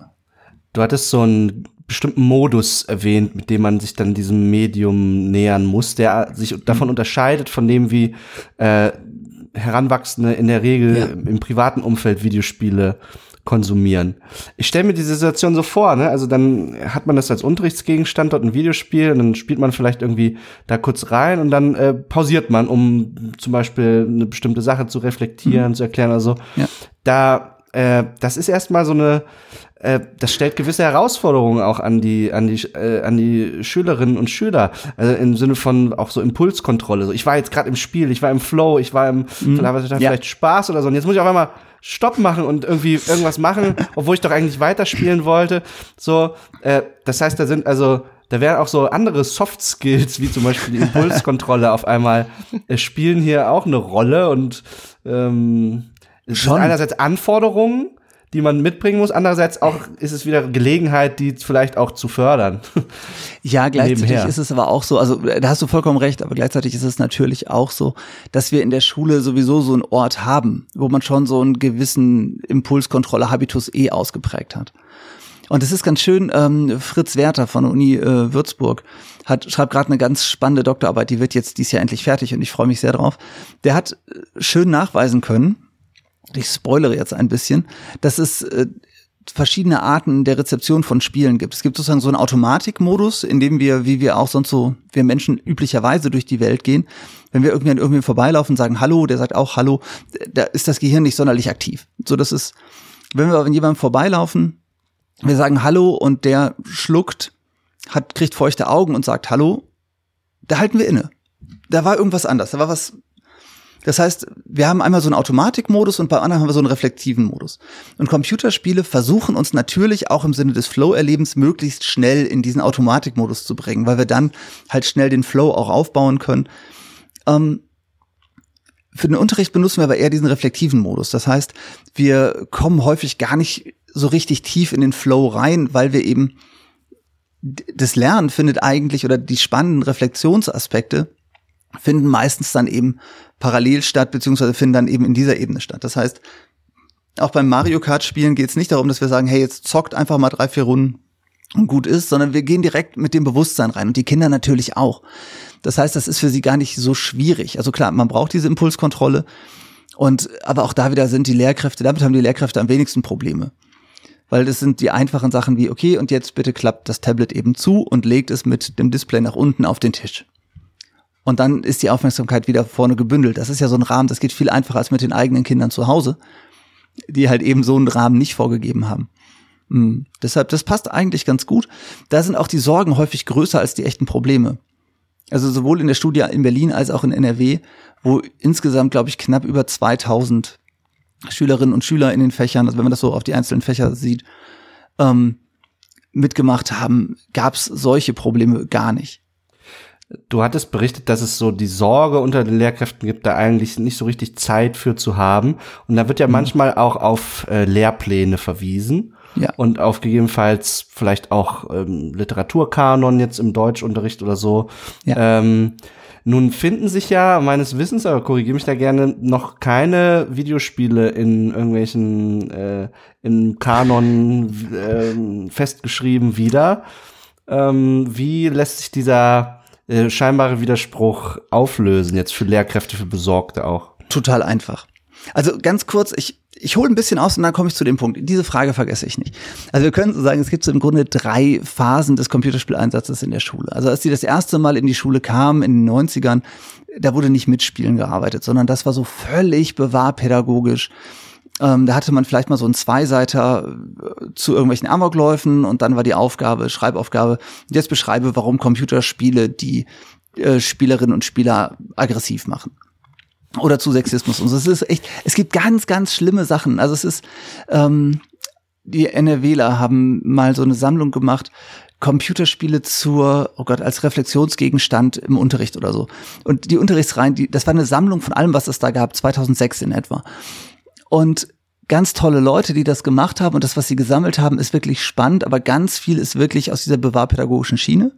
Du hattest so einen bestimmten Modus erwähnt, mit dem man sich dann diesem Medium nähern muss, der sich davon unterscheidet von dem, wie äh, Heranwachsende in der Regel ja. im privaten Umfeld Videospiele konsumieren. Ich stelle mir diese Situation so vor, ne? Also dann hat man das als Unterrichtsgegenstand dort ein Videospiel und dann spielt man vielleicht irgendwie da kurz rein und dann äh, pausiert man, um zum Beispiel eine bestimmte Sache zu reflektieren, mhm. zu erklären. Also ja. da, äh, das ist erstmal so eine äh, das stellt gewisse Herausforderungen auch an die an die äh, an die Schülerinnen und Schüler also im Sinne von auch so Impulskontrolle so ich war jetzt gerade im Spiel ich war im Flow ich war im mhm. vielleicht, ja. vielleicht Spaß oder so und jetzt muss ich auf einmal Stopp machen und irgendwie irgendwas machen, obwohl ich doch eigentlich weiterspielen wollte. So, äh, das heißt, da sind also da werden auch so andere Soft Skills, wie zum Beispiel die Impulskontrolle auf einmal, äh, spielen hier auch eine Rolle und ähm, es Schon. sind einerseits Anforderungen, die man mitbringen muss. Andererseits auch ist es wieder Gelegenheit, die vielleicht auch zu fördern. Ja, gleichzeitig Nebenher. ist es aber auch so, also da hast du vollkommen recht, aber gleichzeitig ist es natürlich auch so, dass wir in der Schule sowieso so einen Ort haben, wo man schon so einen gewissen Impulskontrolle-Habitus eh ausgeprägt hat. Und es ist ganz schön, ähm, Fritz Werther von der Uni äh, Würzburg hat, schreibt gerade eine ganz spannende Doktorarbeit, die wird jetzt dieses Jahr endlich fertig und ich freue mich sehr drauf. Der hat äh, schön nachweisen können, ich spoilere jetzt ein bisschen, dass es äh, verschiedene Arten der Rezeption von Spielen gibt. Es gibt sozusagen so einen Automatikmodus, in dem wir, wie wir auch sonst so, wir Menschen üblicherweise durch die Welt gehen, wenn wir irgendwie an irgendwen vorbeilaufen und sagen Hallo, der sagt auch Hallo, da ist das Gehirn nicht sonderlich aktiv. So, das ist, wenn wir an jemandem vorbeilaufen, wir sagen Hallo und der schluckt, hat, kriegt feuchte Augen und sagt Hallo, da halten wir inne. Da war irgendwas anders, da war was das heißt, wir haben einmal so einen Automatikmodus und bei anderen haben wir so einen reflektiven Modus. Und Computerspiele versuchen uns natürlich auch im Sinne des Flow-Erlebens möglichst schnell in diesen Automatikmodus zu bringen, weil wir dann halt schnell den Flow auch aufbauen können. Ähm, für den Unterricht benutzen wir aber eher diesen reflektiven Modus. Das heißt, wir kommen häufig gar nicht so richtig tief in den Flow rein, weil wir eben das Lernen findet eigentlich oder die spannenden Reflexionsaspekte finden meistens dann eben parallel statt, beziehungsweise finden dann eben in dieser Ebene statt. Das heißt, auch beim Mario Kart Spielen geht es nicht darum, dass wir sagen, hey, jetzt zockt einfach mal drei, vier Runden und gut ist, sondern wir gehen direkt mit dem Bewusstsein rein und die Kinder natürlich auch. Das heißt, das ist für sie gar nicht so schwierig. Also klar, man braucht diese Impulskontrolle und aber auch da wieder sind die Lehrkräfte, damit haben die Lehrkräfte am wenigsten Probleme. Weil das sind die einfachen Sachen wie, okay, und jetzt bitte klappt das Tablet eben zu und legt es mit dem Display nach unten auf den Tisch. Und dann ist die Aufmerksamkeit wieder vorne gebündelt. Das ist ja so ein Rahmen, das geht viel einfacher als mit den eigenen Kindern zu Hause, die halt eben so einen Rahmen nicht vorgegeben haben. Mhm. Deshalb, das passt eigentlich ganz gut. Da sind auch die Sorgen häufig größer als die echten Probleme. Also sowohl in der Studie in Berlin als auch in NRW, wo insgesamt, glaube ich, knapp über 2000 Schülerinnen und Schüler in den Fächern, also wenn man das so auf die einzelnen Fächer sieht, ähm, mitgemacht haben, gab es solche Probleme gar nicht. Du hattest berichtet, dass es so die Sorge unter den Lehrkräften gibt, da eigentlich nicht so richtig Zeit für zu haben. Und da wird ja mhm. manchmal auch auf äh, Lehrpläne verwiesen. Ja. Und auf gegebenenfalls vielleicht auch ähm, Literaturkanon jetzt im Deutschunterricht oder so. Ja. Ähm, nun finden sich ja meines Wissens, aber korrigiere mich da gerne, noch keine Videospiele in irgendwelchen äh, im Kanon äh, festgeschrieben wieder. Ähm, wie lässt sich dieser äh, scheinbare Widerspruch auflösen, jetzt für Lehrkräfte, für Besorgte auch? Total einfach. Also ganz kurz, ich, ich hole ein bisschen aus und dann komme ich zu dem Punkt. Diese Frage vergesse ich nicht. Also wir können so sagen, es gibt so im Grunde drei Phasen des Computerspieleinsatzes in der Schule. Also als sie das erste Mal in die Schule kamen, in den 90ern, da wurde nicht mit Spielen gearbeitet, sondern das war so völlig bewahrpädagogisch. Ähm, da hatte man vielleicht mal so einen Zweiseiter äh, zu irgendwelchen Amokläufen und dann war die Aufgabe, Schreibaufgabe, jetzt beschreibe, warum Computerspiele die äh, Spielerinnen und Spieler aggressiv machen. Oder zu Sexismus. Und es ist echt, es gibt ganz, ganz schlimme Sachen. Also es ist, ähm, die NRWler haben mal so eine Sammlung gemacht, Computerspiele zur, oh Gott, als Reflexionsgegenstand im Unterricht oder so. Und die Unterrichtsreihen, die, das war eine Sammlung von allem, was es da gab, 2006 in etwa. Und ganz tolle Leute, die das gemacht haben und das, was sie gesammelt haben, ist wirklich spannend, aber ganz viel ist wirklich aus dieser bewahrpädagogischen Schiene.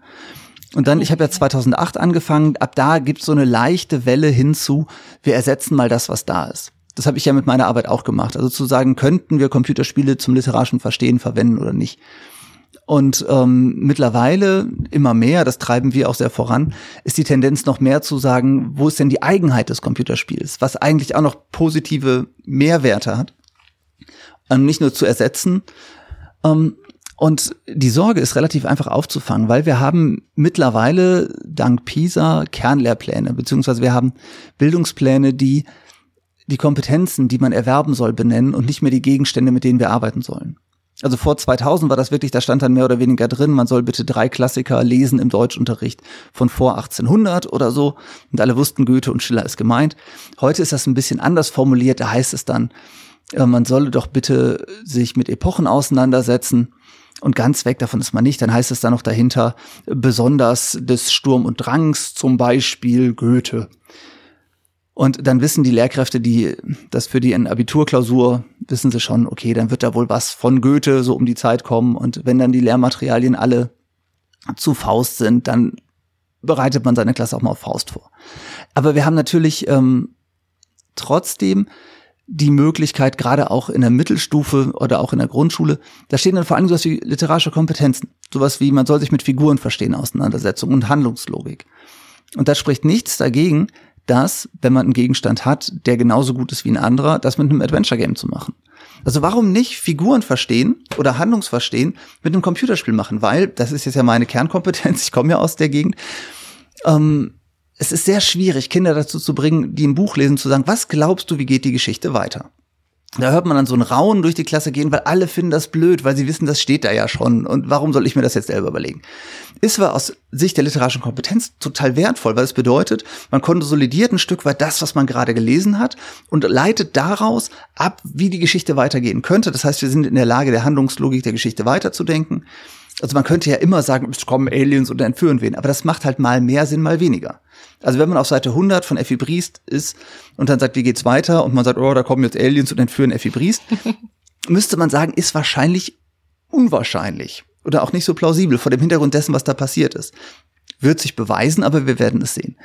Und dann, ich habe ja 2008 angefangen, ab da gibt es so eine leichte Welle hinzu, wir ersetzen mal das, was da ist. Das habe ich ja mit meiner Arbeit auch gemacht. Also zu sagen, könnten wir Computerspiele zum literarischen Verstehen verwenden oder nicht. Und ähm, mittlerweile immer mehr, das treiben wir auch sehr voran, ist die Tendenz noch mehr zu sagen, wo ist denn die Eigenheit des Computerspiels, was eigentlich auch noch positive Mehrwerte hat, ähm, nicht nur zu ersetzen. Ähm, und die Sorge ist relativ einfach aufzufangen, weil wir haben mittlerweile dank PISA Kernlehrpläne, beziehungsweise wir haben Bildungspläne, die die Kompetenzen, die man erwerben soll, benennen und nicht mehr die Gegenstände, mit denen wir arbeiten sollen. Also vor 2000 war das wirklich, da stand dann mehr oder weniger drin, man soll bitte drei Klassiker lesen im Deutschunterricht von vor 1800 oder so. Und alle wussten, Goethe und Schiller ist gemeint. Heute ist das ein bisschen anders formuliert, da heißt es dann, äh, man solle doch bitte sich mit Epochen auseinandersetzen. Und ganz weg davon ist man nicht. Dann heißt es dann noch dahinter, besonders des Sturm und Drangs, zum Beispiel Goethe. Und dann wissen die Lehrkräfte, die das für die Abiturklausur wissen sie schon, okay, dann wird da wohl was von Goethe so um die Zeit kommen. Und wenn dann die Lehrmaterialien alle zu Faust sind, dann bereitet man seine Klasse auch mal auf Faust vor. Aber wir haben natürlich ähm, trotzdem die Möglichkeit, gerade auch in der Mittelstufe oder auch in der Grundschule, da stehen dann vor allem sowas wie literarische Kompetenzen. Sowas wie, man soll sich mit Figuren verstehen, Auseinandersetzung und Handlungslogik. Und da spricht nichts dagegen, dass, wenn man einen Gegenstand hat, der genauso gut ist wie ein anderer, das mit einem Adventure-Game zu machen. Also warum nicht Figuren verstehen oder Handlungsverstehen mit einem Computerspiel machen? Weil, das ist jetzt ja meine Kernkompetenz, ich komme ja aus der Gegend, ähm, es ist sehr schwierig, Kinder dazu zu bringen, die ein Buch lesen, zu sagen, was glaubst du, wie geht die Geschichte weiter? Da hört man dann so ein Raunen durch die Klasse gehen, weil alle finden das blöd, weil sie wissen, das steht da ja schon. Und warum soll ich mir das jetzt selber überlegen? Ist zwar aus Sicht der literarischen Kompetenz total wertvoll, weil es bedeutet, man konsolidiert ein Stück weit das, was man gerade gelesen hat und leitet daraus ab, wie die Geschichte weitergehen könnte. Das heißt, wir sind in der Lage, der Handlungslogik der Geschichte weiterzudenken. Also man könnte ja immer sagen, es kommen Aliens und entführen wen, aber das macht halt mal mehr Sinn, mal weniger. Also wenn man auf Seite 100 von Effi Briest ist und dann sagt, wie geht's weiter und man sagt, oh, da kommen jetzt Aliens und entführen Effi Briest, müsste man sagen, ist wahrscheinlich unwahrscheinlich oder auch nicht so plausibel vor dem Hintergrund dessen, was da passiert ist. Wird sich beweisen, aber wir werden es sehen.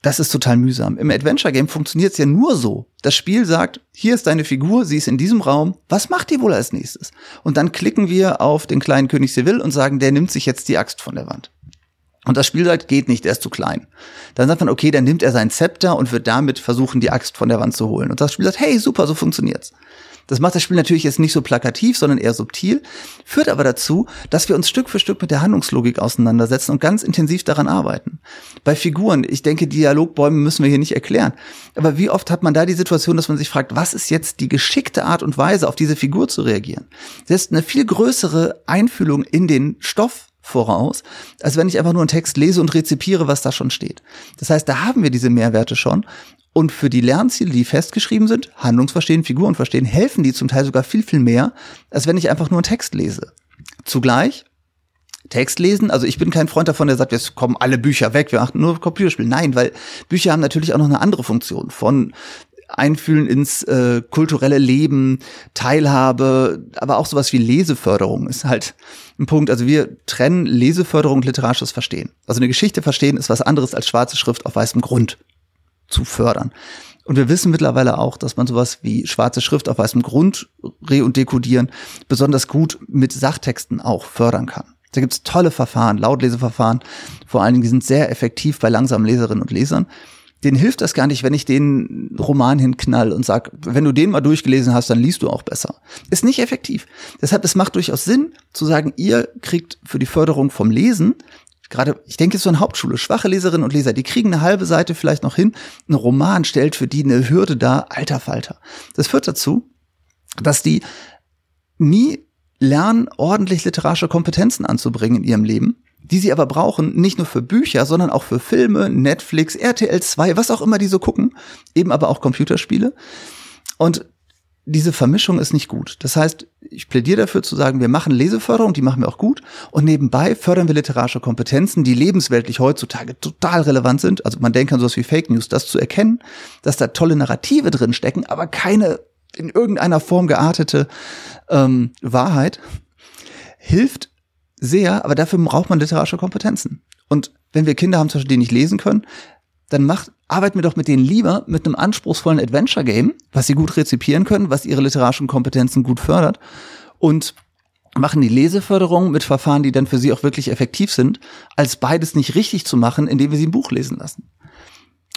Das ist total mühsam. Im Adventure Game funktioniert es ja nur so. Das Spiel sagt, hier ist deine Figur, sie ist in diesem Raum. Was macht die wohl als nächstes? Und dann klicken wir auf den kleinen König Seville und sagen, der nimmt sich jetzt die Axt von der Wand. Und das Spiel sagt, geht nicht, er ist zu klein. Dann sagt man, okay, dann nimmt er sein Zepter und wird damit versuchen, die Axt von der Wand zu holen. Und das Spiel sagt, hey, super, so funktioniert's. Das macht das Spiel natürlich jetzt nicht so plakativ, sondern eher subtil, führt aber dazu, dass wir uns Stück für Stück mit der Handlungslogik auseinandersetzen und ganz intensiv daran arbeiten. Bei Figuren, ich denke, Dialogbäume müssen wir hier nicht erklären. Aber wie oft hat man da die Situation, dass man sich fragt, was ist jetzt die geschickte Art und Weise, auf diese Figur zu reagieren? Das ist eine viel größere Einfühlung in den Stoff voraus, als wenn ich einfach nur einen Text lese und rezipiere, was da schon steht. Das heißt, da haben wir diese Mehrwerte schon und für die Lernziele, die festgeschrieben sind, Handlungsverstehen, Figuren verstehen, helfen die zum Teil sogar viel, viel mehr, als wenn ich einfach nur einen Text lese. Zugleich, Text lesen, also ich bin kein Freund davon, der sagt, jetzt kommen alle Bücher weg, wir achten nur auf Computerspiel. Nein, weil Bücher haben natürlich auch noch eine andere Funktion von Einfühlen ins äh, kulturelle Leben, Teilhabe, aber auch sowas wie Leseförderung ist halt ein Punkt. Also wir trennen Leseförderung und literarisches Verstehen. Also eine Geschichte verstehen ist was anderes als schwarze Schrift auf weißem Grund zu fördern. Und wir wissen mittlerweile auch, dass man sowas wie schwarze Schrift auf weißem Grund re- und dekodieren besonders gut mit Sachtexten auch fördern kann. Da gibt's tolle Verfahren, Lautleseverfahren, vor allen Dingen, die sind sehr effektiv bei langsamen Leserinnen und Lesern. Den hilft das gar nicht, wenn ich den Roman hinknall und sag, wenn du den mal durchgelesen hast, dann liest du auch besser. Ist nicht effektiv. Deshalb, es macht durchaus Sinn zu sagen, ihr kriegt für die Förderung vom Lesen gerade, ich denke so an Hauptschule, schwache Leserinnen und Leser, die kriegen eine halbe Seite vielleicht noch hin. Ein Roman stellt für die eine Hürde dar, alter Falter. Das führt dazu, dass die nie lernen, ordentlich literarische Kompetenzen anzubringen in ihrem Leben, die sie aber brauchen, nicht nur für Bücher, sondern auch für Filme, Netflix, RTL 2, was auch immer die so gucken, eben aber auch Computerspiele. Und diese Vermischung ist nicht gut. Das heißt, ich plädiere dafür zu sagen, wir machen Leseförderung, die machen wir auch gut. Und nebenbei fördern wir literarische Kompetenzen, die lebensweltlich heutzutage total relevant sind. Also man denkt an sowas wie Fake News, das zu erkennen, dass da tolle Narrative drin stecken, aber keine in irgendeiner Form geartete ähm, Wahrheit, hilft sehr, aber dafür braucht man literarische Kompetenzen. Und wenn wir Kinder haben, zum Beispiel, die nicht lesen können, dann macht, arbeiten wir doch mit denen lieber mit einem anspruchsvollen Adventure-Game, was sie gut rezipieren können, was ihre literarischen Kompetenzen gut fördert und machen die Leseförderung mit Verfahren, die dann für sie auch wirklich effektiv sind, als beides nicht richtig zu machen, indem wir sie ein Buch lesen lassen.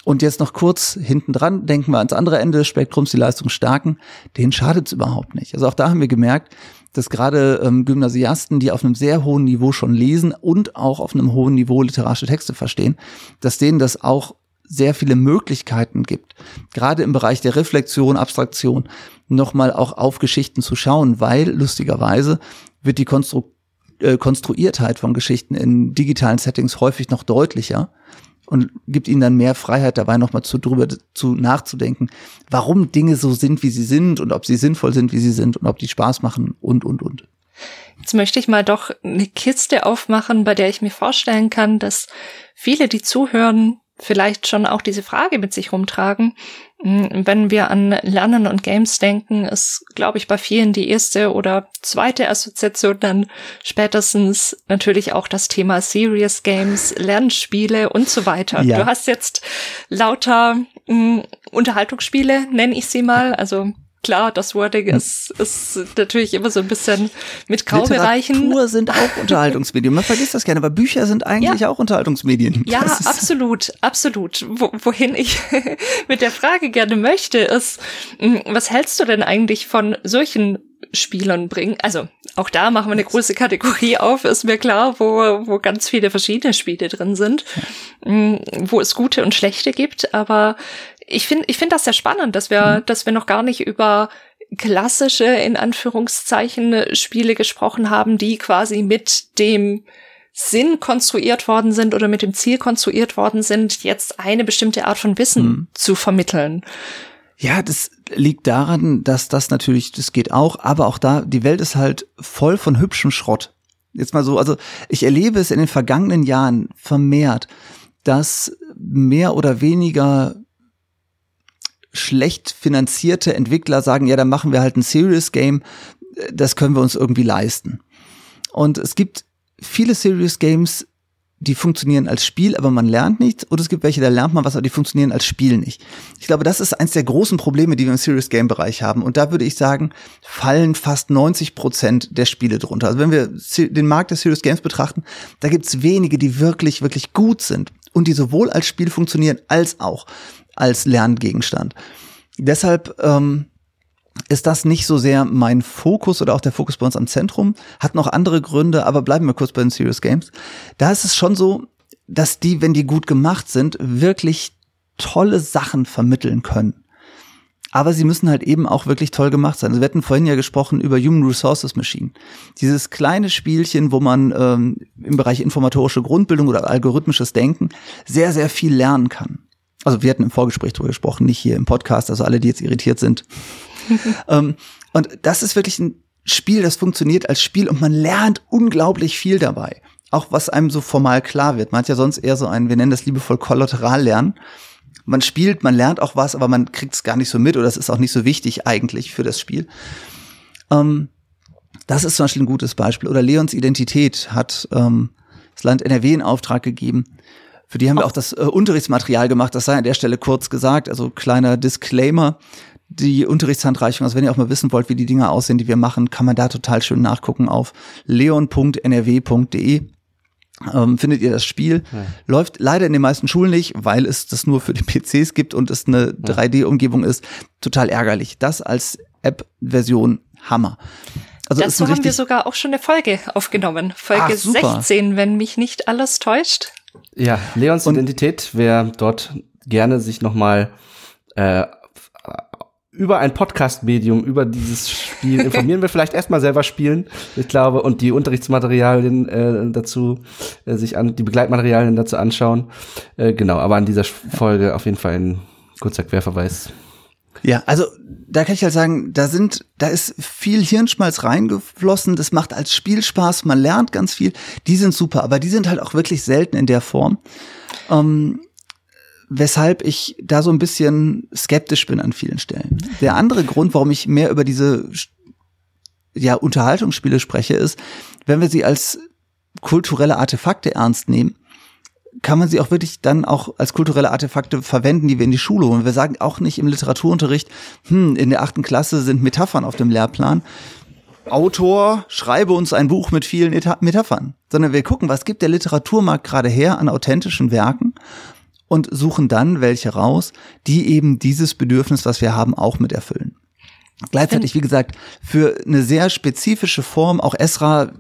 Und jetzt noch kurz hinten dran, denken wir ans andere Ende des Spektrums, die Leistungsstarken, denen schadet es überhaupt nicht. Also auch da haben wir gemerkt, dass gerade ähm, Gymnasiasten, die auf einem sehr hohen Niveau schon lesen und auch auf einem hohen Niveau literarische Texte verstehen, dass denen das auch sehr viele Möglichkeiten gibt, gerade im Bereich der Reflexion, Abstraktion, nochmal auch auf Geschichten zu schauen, weil lustigerweise wird die Konstru äh, Konstruiertheit von Geschichten in digitalen Settings häufig noch deutlicher und gibt ihnen dann mehr Freiheit dabei nochmal zu drüber zu nachzudenken, warum Dinge so sind, wie sie sind und ob sie sinnvoll sind, wie sie sind und ob die Spaß machen und und und. Jetzt möchte ich mal doch eine Kiste aufmachen, bei der ich mir vorstellen kann, dass viele, die zuhören, vielleicht schon auch diese Frage mit sich rumtragen. Mm, wenn wir an Lernen und Games denken, ist, glaube ich, bei vielen die erste oder zweite Assoziation dann spätestens natürlich auch das Thema Serious Games, Lernspiele und so weiter. Ja. Du hast jetzt lauter mh, Unterhaltungsspiele, nenne ich sie mal. Also klar, das Wording ist, ist natürlich immer so ein bisschen mit Graubereichen. Literatur sind auch Unterhaltungsmedien. Man vergisst das gerne, aber Bücher sind eigentlich ja. auch Unterhaltungsmedien. Ja, absolut, absolut. Wo, wohin ich mit der Frage gerne möchte, ist, hm, was hältst du denn eigentlich von solchen Spielern bringen. Also auch da machen wir eine große Kategorie auf, ist mir klar, wo, wo ganz viele verschiedene Spiele drin sind, hm, wo es gute und schlechte gibt. Aber ich finde, ich finde das sehr spannend, dass wir, mhm. dass wir noch gar nicht über klassische, in Anführungszeichen, Spiele gesprochen haben, die quasi mit dem Sinn konstruiert worden sind oder mit dem Ziel konstruiert worden sind, jetzt eine bestimmte Art von Wissen mhm. zu vermitteln. Ja, das liegt daran, dass das natürlich, das geht auch, aber auch da, die Welt ist halt voll von hübschem Schrott. Jetzt mal so, also ich erlebe es in den vergangenen Jahren vermehrt, dass mehr oder weniger schlecht finanzierte Entwickler sagen, ja, dann machen wir halt ein Serious Game, das können wir uns irgendwie leisten. Und es gibt viele Serious Games, die funktionieren als Spiel, aber man lernt nichts. Oder es gibt welche, da lernt man was, aber die funktionieren als Spiel nicht. Ich glaube, das ist eins der großen Probleme, die wir im Serious Game Bereich haben. Und da würde ich sagen, fallen fast 90 Prozent der Spiele drunter. Also wenn wir den Markt der Serious Games betrachten, da gibt es wenige, die wirklich, wirklich gut sind und die sowohl als Spiel funktionieren als auch als Lerngegenstand. Deshalb ähm, ist das nicht so sehr mein Fokus oder auch der Fokus bei uns am Zentrum. Hat noch andere Gründe, aber bleiben wir kurz bei den Serious Games. Da ist es schon so, dass die, wenn die gut gemacht sind, wirklich tolle Sachen vermitteln können. Aber sie müssen halt eben auch wirklich toll gemacht sein. Also wir hatten vorhin ja gesprochen über Human Resources Machine. Dieses kleine Spielchen, wo man ähm, im Bereich informatorische Grundbildung oder algorithmisches Denken sehr, sehr viel lernen kann. Also wir hatten im Vorgespräch darüber gesprochen, nicht hier im Podcast, also alle, die jetzt irritiert sind. ähm, und das ist wirklich ein Spiel, das funktioniert als Spiel und man lernt unglaublich viel dabei. Auch was einem so formal klar wird. Man hat ja sonst eher so ein, wir nennen das liebevoll Kollaterallernen. Man spielt, man lernt auch was, aber man kriegt es gar nicht so mit oder es ist auch nicht so wichtig eigentlich für das Spiel. Ähm, das ist zum Beispiel ein gutes Beispiel. Oder Leons Identität hat ähm, das Land NRW in Auftrag gegeben, für die haben wir auch das äh, Unterrichtsmaterial gemacht, das sei an der Stelle kurz gesagt, also kleiner Disclaimer. Die Unterrichtshandreichung, also wenn ihr auch mal wissen wollt, wie die Dinge aussehen, die wir machen, kann man da total schön nachgucken auf leon.nrw.de. Ähm, findet ihr das Spiel. Ja. Läuft leider in den meisten Schulen nicht, weil es das nur für die PCs gibt und es eine ja. 3D-Umgebung ist. Total ärgerlich. Das als App-Version Hammer. Also Dazu haben wir sogar auch schon eine Folge aufgenommen. Folge Ach, 16, wenn mich nicht alles täuscht. Ja, Leons und Identität, wer dort gerne sich nochmal äh, über ein Podcast-Medium, über dieses Spiel informieren will, vielleicht erstmal selber spielen, ich glaube, und die Unterrichtsmaterialien äh, dazu äh, sich an, die Begleitmaterialien dazu anschauen. Äh, genau, aber an dieser Folge auf jeden Fall ein kurzer Querverweis. Ja, also da kann ich halt sagen, da sind, da ist viel Hirnschmalz reingeflossen. Das macht als Spiel Spaß. Man lernt ganz viel. Die sind super, aber die sind halt auch wirklich selten in der Form. Ähm, weshalb ich da so ein bisschen skeptisch bin an vielen Stellen. Der andere Grund, warum ich mehr über diese ja, Unterhaltungsspiele spreche, ist, wenn wir sie als kulturelle Artefakte ernst nehmen, kann man sie auch wirklich dann auch als kulturelle Artefakte verwenden, die wir in die Schule holen. Wir sagen auch nicht im Literaturunterricht, hm, in der achten Klasse sind Metaphern auf dem Lehrplan. Autor, schreibe uns ein Buch mit vielen Metaphern. Sondern wir gucken, was gibt der Literaturmarkt gerade her an authentischen Werken und suchen dann welche raus, die eben dieses Bedürfnis, was wir haben, auch mit erfüllen. Gleichzeitig, wie gesagt, für eine sehr spezifische Form, auch Esra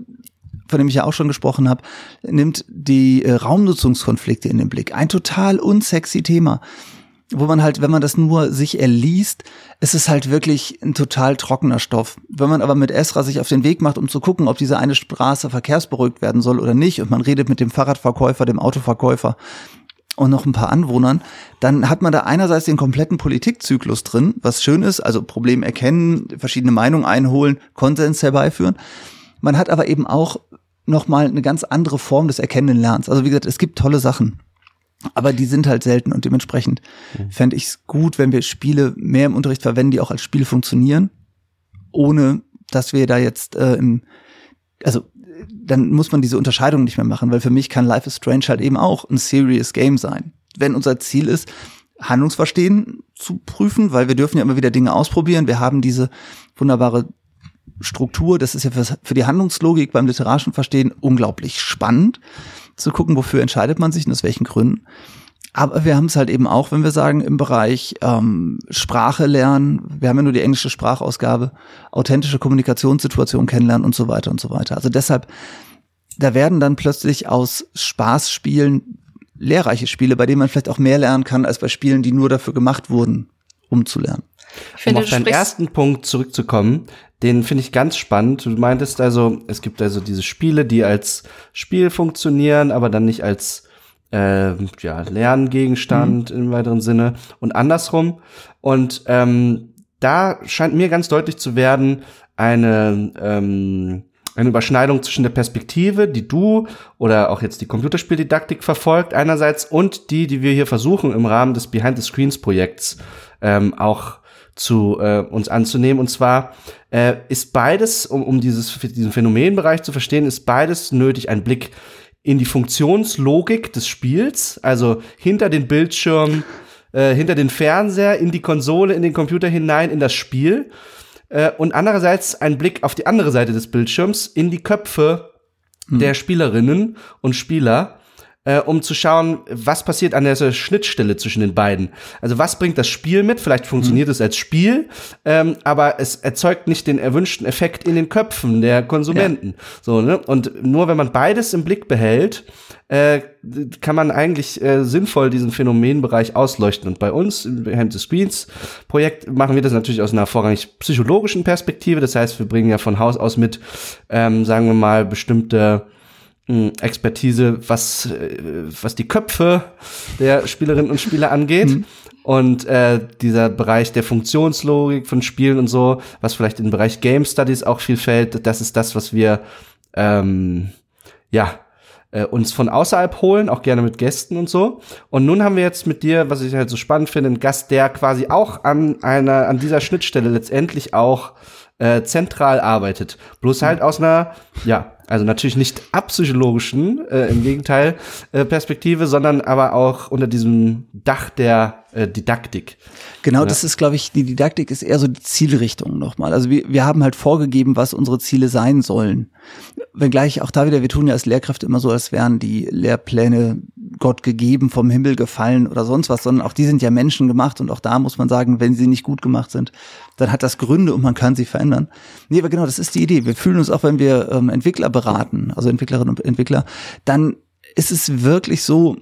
von dem ich ja auch schon gesprochen habe, nimmt die äh, Raumnutzungskonflikte in den Blick. Ein total unsexy Thema wo man halt, wenn man das nur sich erliest, ist es halt wirklich ein total trockener Stoff. Wenn man aber mit Esra sich auf den Weg macht, um zu gucken, ob diese eine Straße verkehrsberuhigt werden soll oder nicht, und man redet mit dem Fahrradverkäufer, dem Autoverkäufer und noch ein paar Anwohnern, dann hat man da einerseits den kompletten Politikzyklus drin, was schön ist, also Problem erkennen, verschiedene Meinungen einholen, Konsens herbeiführen. Man hat aber eben auch nochmal eine ganz andere Form des erkennenden Lernens. Also wie gesagt, es gibt tolle Sachen. Aber die sind halt selten und dementsprechend mhm. fände ich es gut, wenn wir Spiele mehr im Unterricht verwenden, die auch als Spiel funktionieren, ohne dass wir da jetzt äh, im, also dann muss man diese Unterscheidung nicht mehr machen, weil für mich kann Life is Strange halt eben auch ein serious Game sein. Wenn unser Ziel ist, Handlungsverstehen zu prüfen, weil wir dürfen ja immer wieder Dinge ausprobieren. Wir haben diese wunderbare Struktur, das ist ja für, die Handlungslogik beim literarischen Verstehen unglaublich spannend, zu gucken, wofür entscheidet man sich und aus welchen Gründen. Aber wir haben es halt eben auch, wenn wir sagen, im Bereich ähm, Sprache lernen, wir haben ja nur die englische Sprachausgabe, authentische Kommunikationssituationen kennenlernen und so weiter und so weiter. Also deshalb, da werden dann plötzlich aus Spaßspielen lehrreiche Spiele, bei denen man vielleicht auch mehr lernen kann, als bei Spielen, die nur dafür gemacht wurden, um zu lernen. Finde, um auf deinen ersten Punkt zurückzukommen, den finde ich ganz spannend. Du meintest also, es gibt also diese Spiele, die als Spiel funktionieren, aber dann nicht als äh, ja, Lerngegenstand mhm. im weiteren Sinne und andersrum. Und ähm, da scheint mir ganz deutlich zu werden, eine ähm, eine Überschneidung zwischen der Perspektive, die du oder auch jetzt die Computerspieldidaktik verfolgt einerseits und die, die wir hier versuchen im Rahmen des Behind the Screens Projekts ähm, auch zu äh, uns anzunehmen. Und zwar äh, ist beides, um, um dieses, diesen Phänomenbereich zu verstehen, ist beides nötig, ein Blick in die Funktionslogik des Spiels, also hinter den Bildschirm, äh, hinter den Fernseher, in die Konsole, in den Computer hinein, in das Spiel. Äh, und andererseits ein Blick auf die andere Seite des Bildschirms, in die Köpfe mhm. der Spielerinnen und Spieler äh, um zu schauen, was passiert an der Schnittstelle zwischen den beiden. Also was bringt das Spiel mit? Vielleicht funktioniert mhm. es als Spiel, ähm, aber es erzeugt nicht den erwünschten Effekt in den Köpfen der Konsumenten. Ja. So, ne? Und nur wenn man beides im Blick behält, äh, kann man eigentlich äh, sinnvoll diesen Phänomenbereich ausleuchten. Und bei uns im Behind the Screens Projekt machen wir das natürlich aus einer vorrangig psychologischen Perspektive. Das heißt, wir bringen ja von Haus aus mit, ähm, sagen wir mal, bestimmte Expertise, was, äh, was die Köpfe der Spielerinnen und Spieler angeht. Mhm. Und äh, dieser Bereich der Funktionslogik von Spielen und so, was vielleicht im Bereich Game Studies auch viel fällt, das ist das, was wir ähm, ja äh, uns von außerhalb holen, auch gerne mit Gästen und so. Und nun haben wir jetzt mit dir, was ich halt so spannend finde, einen Gast, der quasi auch an einer an dieser Schnittstelle letztendlich auch äh, zentral arbeitet. Bloß halt aus einer, ja, also natürlich nicht abpsychologischen, äh, im Gegenteil, äh, Perspektive, sondern aber auch unter diesem Dach der äh, Didaktik. Genau, ja. das ist, glaube ich, die Didaktik ist eher so die Zielrichtung nochmal. Also wir, wir haben halt vorgegeben, was unsere Ziele sein sollen. Wenngleich auch da wieder, wir tun ja als Lehrkräfte immer so, als wären die Lehrpläne Gott gegeben, vom Himmel gefallen oder sonst was, sondern auch die sind ja Menschen gemacht und auch da muss man sagen, wenn sie nicht gut gemacht sind, dann hat das Gründe und man kann sie verändern. Nee, aber genau, das ist die Idee. Wir fühlen uns auch, wenn wir ähm, Entwickler beraten, also Entwicklerinnen und Entwickler, dann ist es wirklich so,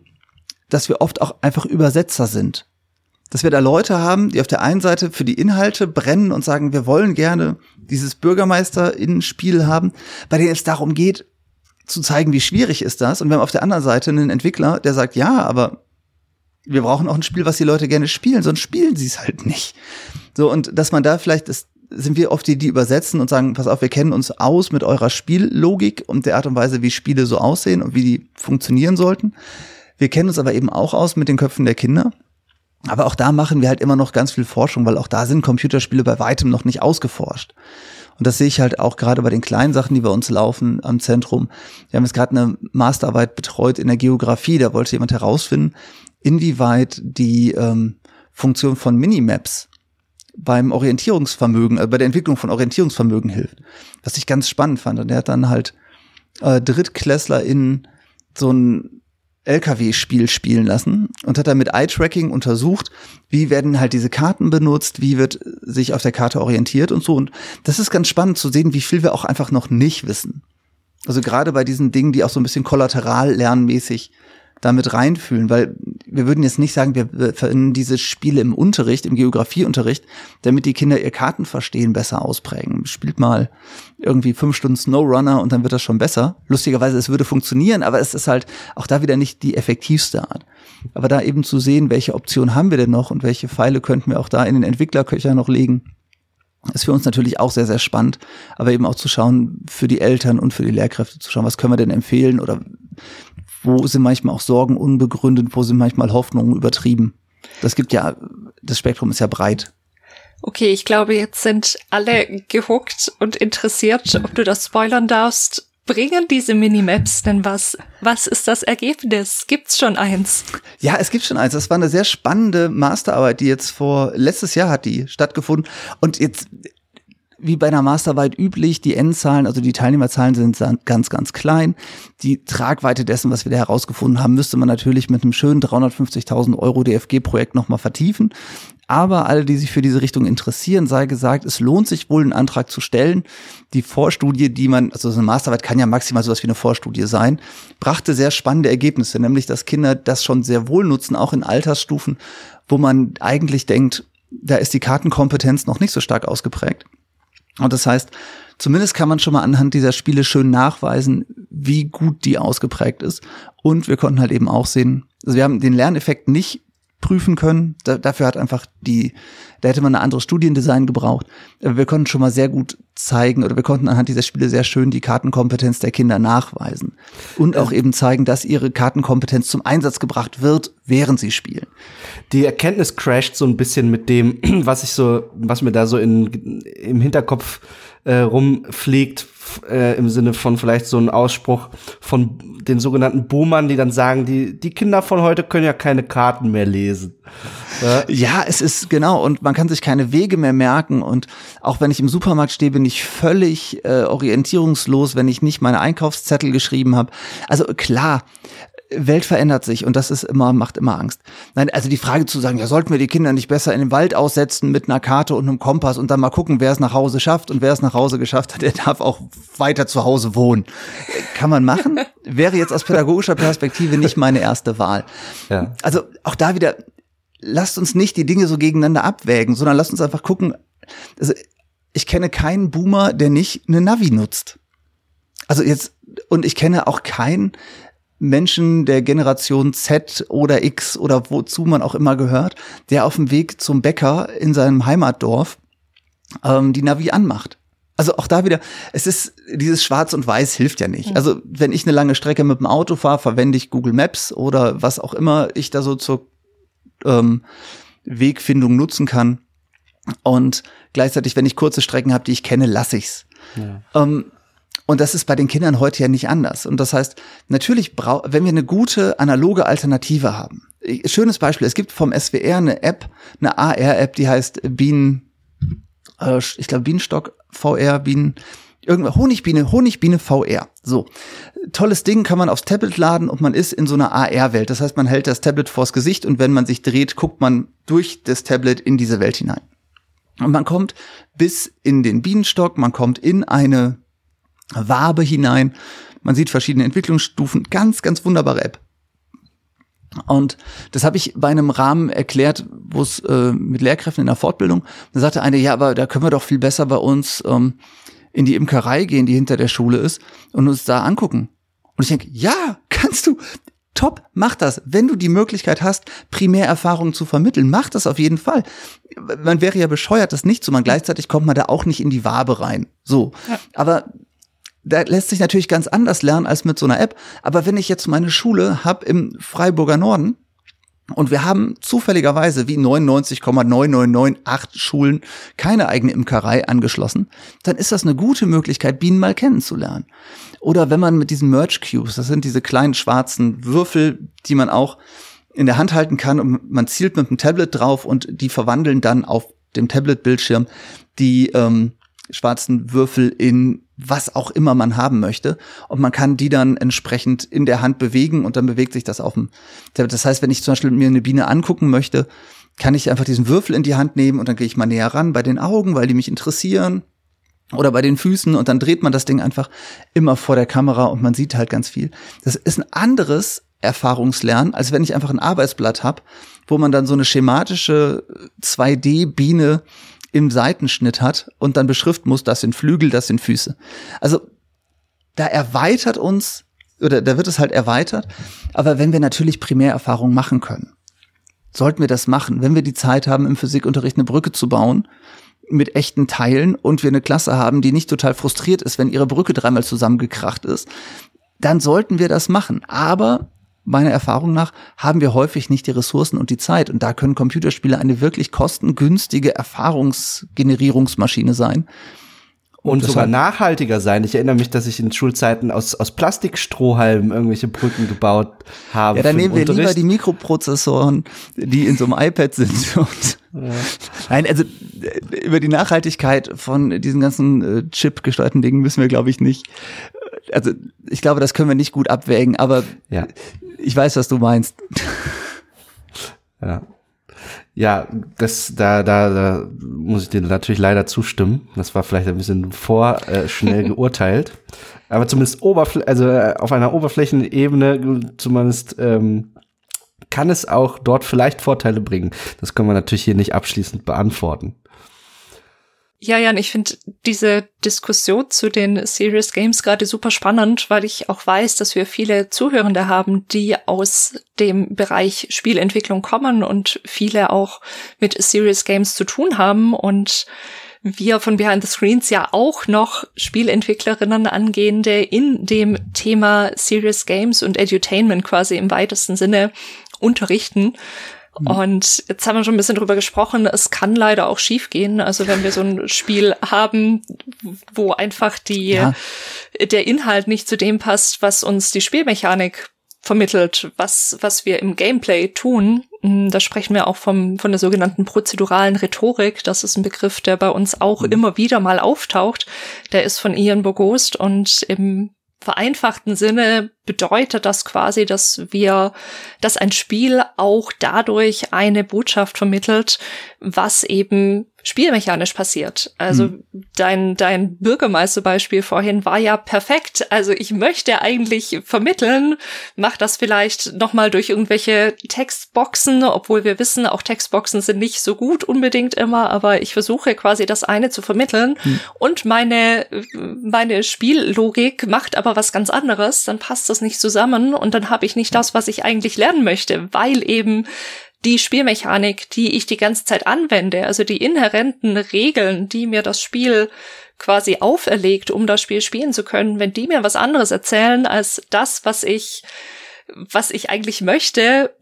dass wir oft auch einfach Übersetzer sind. Dass wir da Leute haben, die auf der einen Seite für die Inhalte brennen und sagen, wir wollen gerne dieses Bürgermeister-Spiel haben, bei denen es darum geht, zu zeigen, wie schwierig ist das. Und wir haben auf der anderen Seite einen Entwickler, der sagt, ja, aber wir brauchen auch ein Spiel, was die Leute gerne spielen, sonst spielen sie es halt nicht. So, und dass man da vielleicht, das sind wir oft die, die übersetzen und sagen, pass auf, wir kennen uns aus mit eurer Spiellogik und der Art und Weise, wie Spiele so aussehen und wie die funktionieren sollten. Wir kennen uns aber eben auch aus mit den Köpfen der Kinder. Aber auch da machen wir halt immer noch ganz viel Forschung, weil auch da sind Computerspiele bei weitem noch nicht ausgeforscht. Und das sehe ich halt auch gerade bei den kleinen Sachen, die bei uns laufen am Zentrum. Wir haben jetzt gerade eine Masterarbeit betreut in der Geografie. Da wollte jemand herausfinden, inwieweit die ähm, Funktion von Minimaps beim Orientierungsvermögen, also bei der Entwicklung von Orientierungsvermögen hilft. Was ich ganz spannend fand. Und der hat dann halt äh, Drittklässler in so ein LKW-Spiel spielen lassen und hat dann mit Eye-Tracking untersucht, wie werden halt diese Karten benutzt, wie wird sich auf der Karte orientiert und so. Und das ist ganz spannend zu sehen, wie viel wir auch einfach noch nicht wissen. Also gerade bei diesen Dingen, die auch so ein bisschen kollateral lernmäßig damit reinfühlen, weil wir würden jetzt nicht sagen, wir verändern diese Spiele im Unterricht, im Geografieunterricht, damit die Kinder ihr Kartenverstehen besser ausprägen. Spielt mal irgendwie fünf Stunden Snowrunner und dann wird das schon besser. Lustigerweise, es würde funktionieren, aber es ist halt auch da wieder nicht die effektivste Art. Aber da eben zu sehen, welche Optionen haben wir denn noch und welche Pfeile könnten wir auch da in den Entwicklerköcher noch legen, ist für uns natürlich auch sehr, sehr spannend, aber eben auch zu schauen, für die Eltern und für die Lehrkräfte zu schauen, was können wir denn empfehlen oder wo sind manchmal auch Sorgen unbegründet, wo sind manchmal Hoffnungen übertrieben. Das gibt ja, das Spektrum ist ja breit. Okay, ich glaube, jetzt sind alle gehuckt und interessiert, ob du das spoilern darfst. Bringen diese Minimaps denn was? Was ist das Ergebnis? Gibt's schon eins? Ja, es gibt schon eins. Das war eine sehr spannende Masterarbeit, die jetzt vor letztes Jahr hat die stattgefunden. Und jetzt wie bei einer Masterarbeit üblich, die Endzahlen, also die Teilnehmerzahlen sind ganz, ganz klein. Die Tragweite dessen, was wir da herausgefunden haben, müsste man natürlich mit einem schönen 350.000 Euro DFG-Projekt nochmal vertiefen. Aber alle, die sich für diese Richtung interessieren, sei gesagt, es lohnt sich wohl, einen Antrag zu stellen. Die Vorstudie, die man, also so eine Masterarbeit kann ja maximal sowas wie eine Vorstudie sein, brachte sehr spannende Ergebnisse, nämlich dass Kinder das schon sehr wohl nutzen, auch in Altersstufen, wo man eigentlich denkt, da ist die Kartenkompetenz noch nicht so stark ausgeprägt. Und das heißt, zumindest kann man schon mal anhand dieser Spiele schön nachweisen, wie gut die ausgeprägt ist. Und wir konnten halt eben auch sehen, also wir haben den Lerneffekt nicht prüfen können. Da, dafür hat einfach die, da hätte man ein anderes Studiendesign gebraucht. Aber wir konnten schon mal sehr gut zeigen oder wir konnten anhand dieser Spiele sehr schön die Kartenkompetenz der Kinder nachweisen. Und auch eben zeigen, dass ihre Kartenkompetenz zum Einsatz gebracht wird, während sie spielen. Die Erkenntnis crasht so ein bisschen mit dem, was ich so, was mir da so in, im Hinterkopf äh, rumfliegt, äh, im Sinne von vielleicht so ein Ausspruch von den sogenannten Boomern, die dann sagen, die, die Kinder von heute können ja keine Karten mehr lesen. Ja? ja, es ist genau und man kann sich keine Wege mehr merken und auch wenn ich im Supermarkt stehe, bin ich völlig äh, orientierungslos, wenn ich nicht meine Einkaufszettel geschrieben habe. Also klar, Welt verändert sich und das ist immer, macht immer Angst. Nein, also die Frage zu sagen, ja, sollten wir die Kinder nicht besser in den Wald aussetzen mit einer Karte und einem Kompass und dann mal gucken, wer es nach Hause schafft und wer es nach Hause geschafft hat, der darf auch weiter zu Hause wohnen. Kann man machen, wäre jetzt aus pädagogischer Perspektive nicht meine erste Wahl. Ja. Also auch da wieder, lasst uns nicht die Dinge so gegeneinander abwägen, sondern lasst uns einfach gucken, also ich kenne keinen Boomer, der nicht eine Navi nutzt. Also jetzt, und ich kenne auch keinen, Menschen der Generation Z oder X oder wozu man auch immer gehört, der auf dem Weg zum Bäcker in seinem Heimatdorf ähm, die Navi anmacht. Also auch da wieder, es ist, dieses Schwarz und Weiß hilft ja nicht. Also wenn ich eine lange Strecke mit dem Auto fahre, verwende ich Google Maps oder was auch immer ich da so zur ähm, Wegfindung nutzen kann. Und gleichzeitig, wenn ich kurze Strecken habe, die ich kenne, lasse ich's. Ja. Ähm, und das ist bei den Kindern heute ja nicht anders. Und das heißt, natürlich, wenn wir eine gute analoge Alternative haben. Schönes Beispiel, es gibt vom SWR eine App, eine AR-App, die heißt Bienen, äh, ich glaube Bienenstock VR, Bienen, irgendwas, Honigbiene, Honigbiene VR. So. Tolles Ding kann man aufs Tablet laden und man ist in so einer AR-Welt. Das heißt, man hält das Tablet vors Gesicht und wenn man sich dreht, guckt man durch das Tablet in diese Welt hinein. Und man kommt bis in den Bienenstock, man kommt in eine Wabe hinein. Man sieht verschiedene Entwicklungsstufen. Ganz, ganz wunderbare App. Und das habe ich bei einem Rahmen erklärt, wo es äh, mit Lehrkräften in der Fortbildung, da sagte eine, ja, aber da können wir doch viel besser bei uns ähm, in die Imkerei gehen, die hinter der Schule ist, und uns da angucken. Und ich denke, ja, kannst du. Top, mach das. Wenn du die Möglichkeit hast, Primärerfahrungen zu vermitteln, mach das auf jeden Fall. Man wäre ja bescheuert, das nicht zu machen. Gleichzeitig kommt man da auch nicht in die Wabe rein. So. Ja. Aber da lässt sich natürlich ganz anders lernen als mit so einer App. Aber wenn ich jetzt meine Schule habe im Freiburger Norden und wir haben zufälligerweise wie 99,9998 Schulen keine eigene Imkerei angeschlossen, dann ist das eine gute Möglichkeit, Bienen mal kennenzulernen. Oder wenn man mit diesen Merge Cubes, das sind diese kleinen schwarzen Würfel, die man auch in der Hand halten kann und man zielt mit dem Tablet drauf und die verwandeln dann auf dem Tablet-Bildschirm die ähm, schwarzen Würfel in was auch immer man haben möchte. Und man kann die dann entsprechend in der Hand bewegen und dann bewegt sich das auf dem Tablet. Das heißt, wenn ich zum Beispiel mir eine Biene angucken möchte, kann ich einfach diesen Würfel in die Hand nehmen und dann gehe ich mal näher ran bei den Augen, weil die mich interessieren. Oder bei den Füßen und dann dreht man das Ding einfach immer vor der Kamera und man sieht halt ganz viel. Das ist ein anderes Erfahrungslernen, als wenn ich einfach ein Arbeitsblatt habe, wo man dann so eine schematische 2D-Biene im Seitenschnitt hat und dann beschriften muss, das sind Flügel, das sind Füße. Also da erweitert uns, oder da wird es halt erweitert, aber wenn wir natürlich Primärerfahrungen machen können, sollten wir das machen. Wenn wir die Zeit haben, im Physikunterricht eine Brücke zu bauen, mit echten Teilen und wir eine Klasse haben, die nicht total frustriert ist, wenn ihre Brücke dreimal zusammengekracht ist, dann sollten wir das machen. Aber meiner Erfahrung nach, haben wir häufig nicht die Ressourcen und die Zeit. Und da können Computerspiele eine wirklich kostengünstige Erfahrungsgenerierungsmaschine sein. und, und sogar nachhaltiger sein. Ich erinnere mich, dass ich in Schulzeiten aus, aus Plastikstrohhalmen irgendwelche Brücken gebaut habe. Ja, dann nehmen wir Unterricht. lieber die Mikroprozessoren, die in so einem iPad sind. Ja. Nein, also äh, über die Nachhaltigkeit von diesen ganzen äh, Chip-gesteuerten Dingen müssen wir, glaube ich, nicht. Also ich glaube, das können wir nicht gut abwägen, aber ja. ich weiß, was du meinst. Ja. Ja, das, da, da, da muss ich dir natürlich leider zustimmen. Das war vielleicht ein bisschen vorschnell äh, geurteilt. Aber zumindest Oberfl also äh, auf einer Oberflächenebene zumindest ähm, kann es auch dort vielleicht Vorteile bringen. Das können wir natürlich hier nicht abschließend beantworten. Ja, Jan, ich finde diese Diskussion zu den Serious Games gerade super spannend, weil ich auch weiß, dass wir viele Zuhörende haben, die aus dem Bereich Spielentwicklung kommen und viele auch mit Serious Games zu tun haben und wir von Behind the Screens ja auch noch Spielentwicklerinnen angehende in dem Thema Serious Games und Edutainment quasi im weitesten Sinne unterrichten. Mhm. Und jetzt haben wir schon ein bisschen drüber gesprochen, es kann leider auch schiefgehen. Also wenn wir so ein Spiel haben, wo einfach die, ja. der Inhalt nicht zu dem passt, was uns die Spielmechanik vermittelt, was, was wir im Gameplay tun. Hm, da sprechen wir auch vom, von der sogenannten prozeduralen Rhetorik. Das ist ein Begriff, der bei uns auch mhm. immer wieder mal auftaucht. Der ist von Ian Bogost und im vereinfachten Sinne bedeutet das quasi, dass wir, dass ein Spiel auch dadurch eine Botschaft vermittelt, was eben spielmechanisch passiert. Also mhm. dein, dein Bürgermeisterbeispiel vorhin war ja perfekt. Also ich möchte eigentlich vermitteln, mach das vielleicht nochmal durch irgendwelche Textboxen, obwohl wir wissen, auch Textboxen sind nicht so gut unbedingt immer, aber ich versuche quasi das eine zu vermitteln mhm. und meine, meine Spiellogik macht aber was ganz anderes, dann passt das nicht zusammen und dann habe ich nicht das, was ich eigentlich lernen möchte, weil eben die Spielmechanik, die ich die ganze Zeit anwende, also die inhärenten Regeln, die mir das Spiel quasi auferlegt, um das Spiel spielen zu können, wenn die mir was anderes erzählen als das, was ich, was ich eigentlich möchte,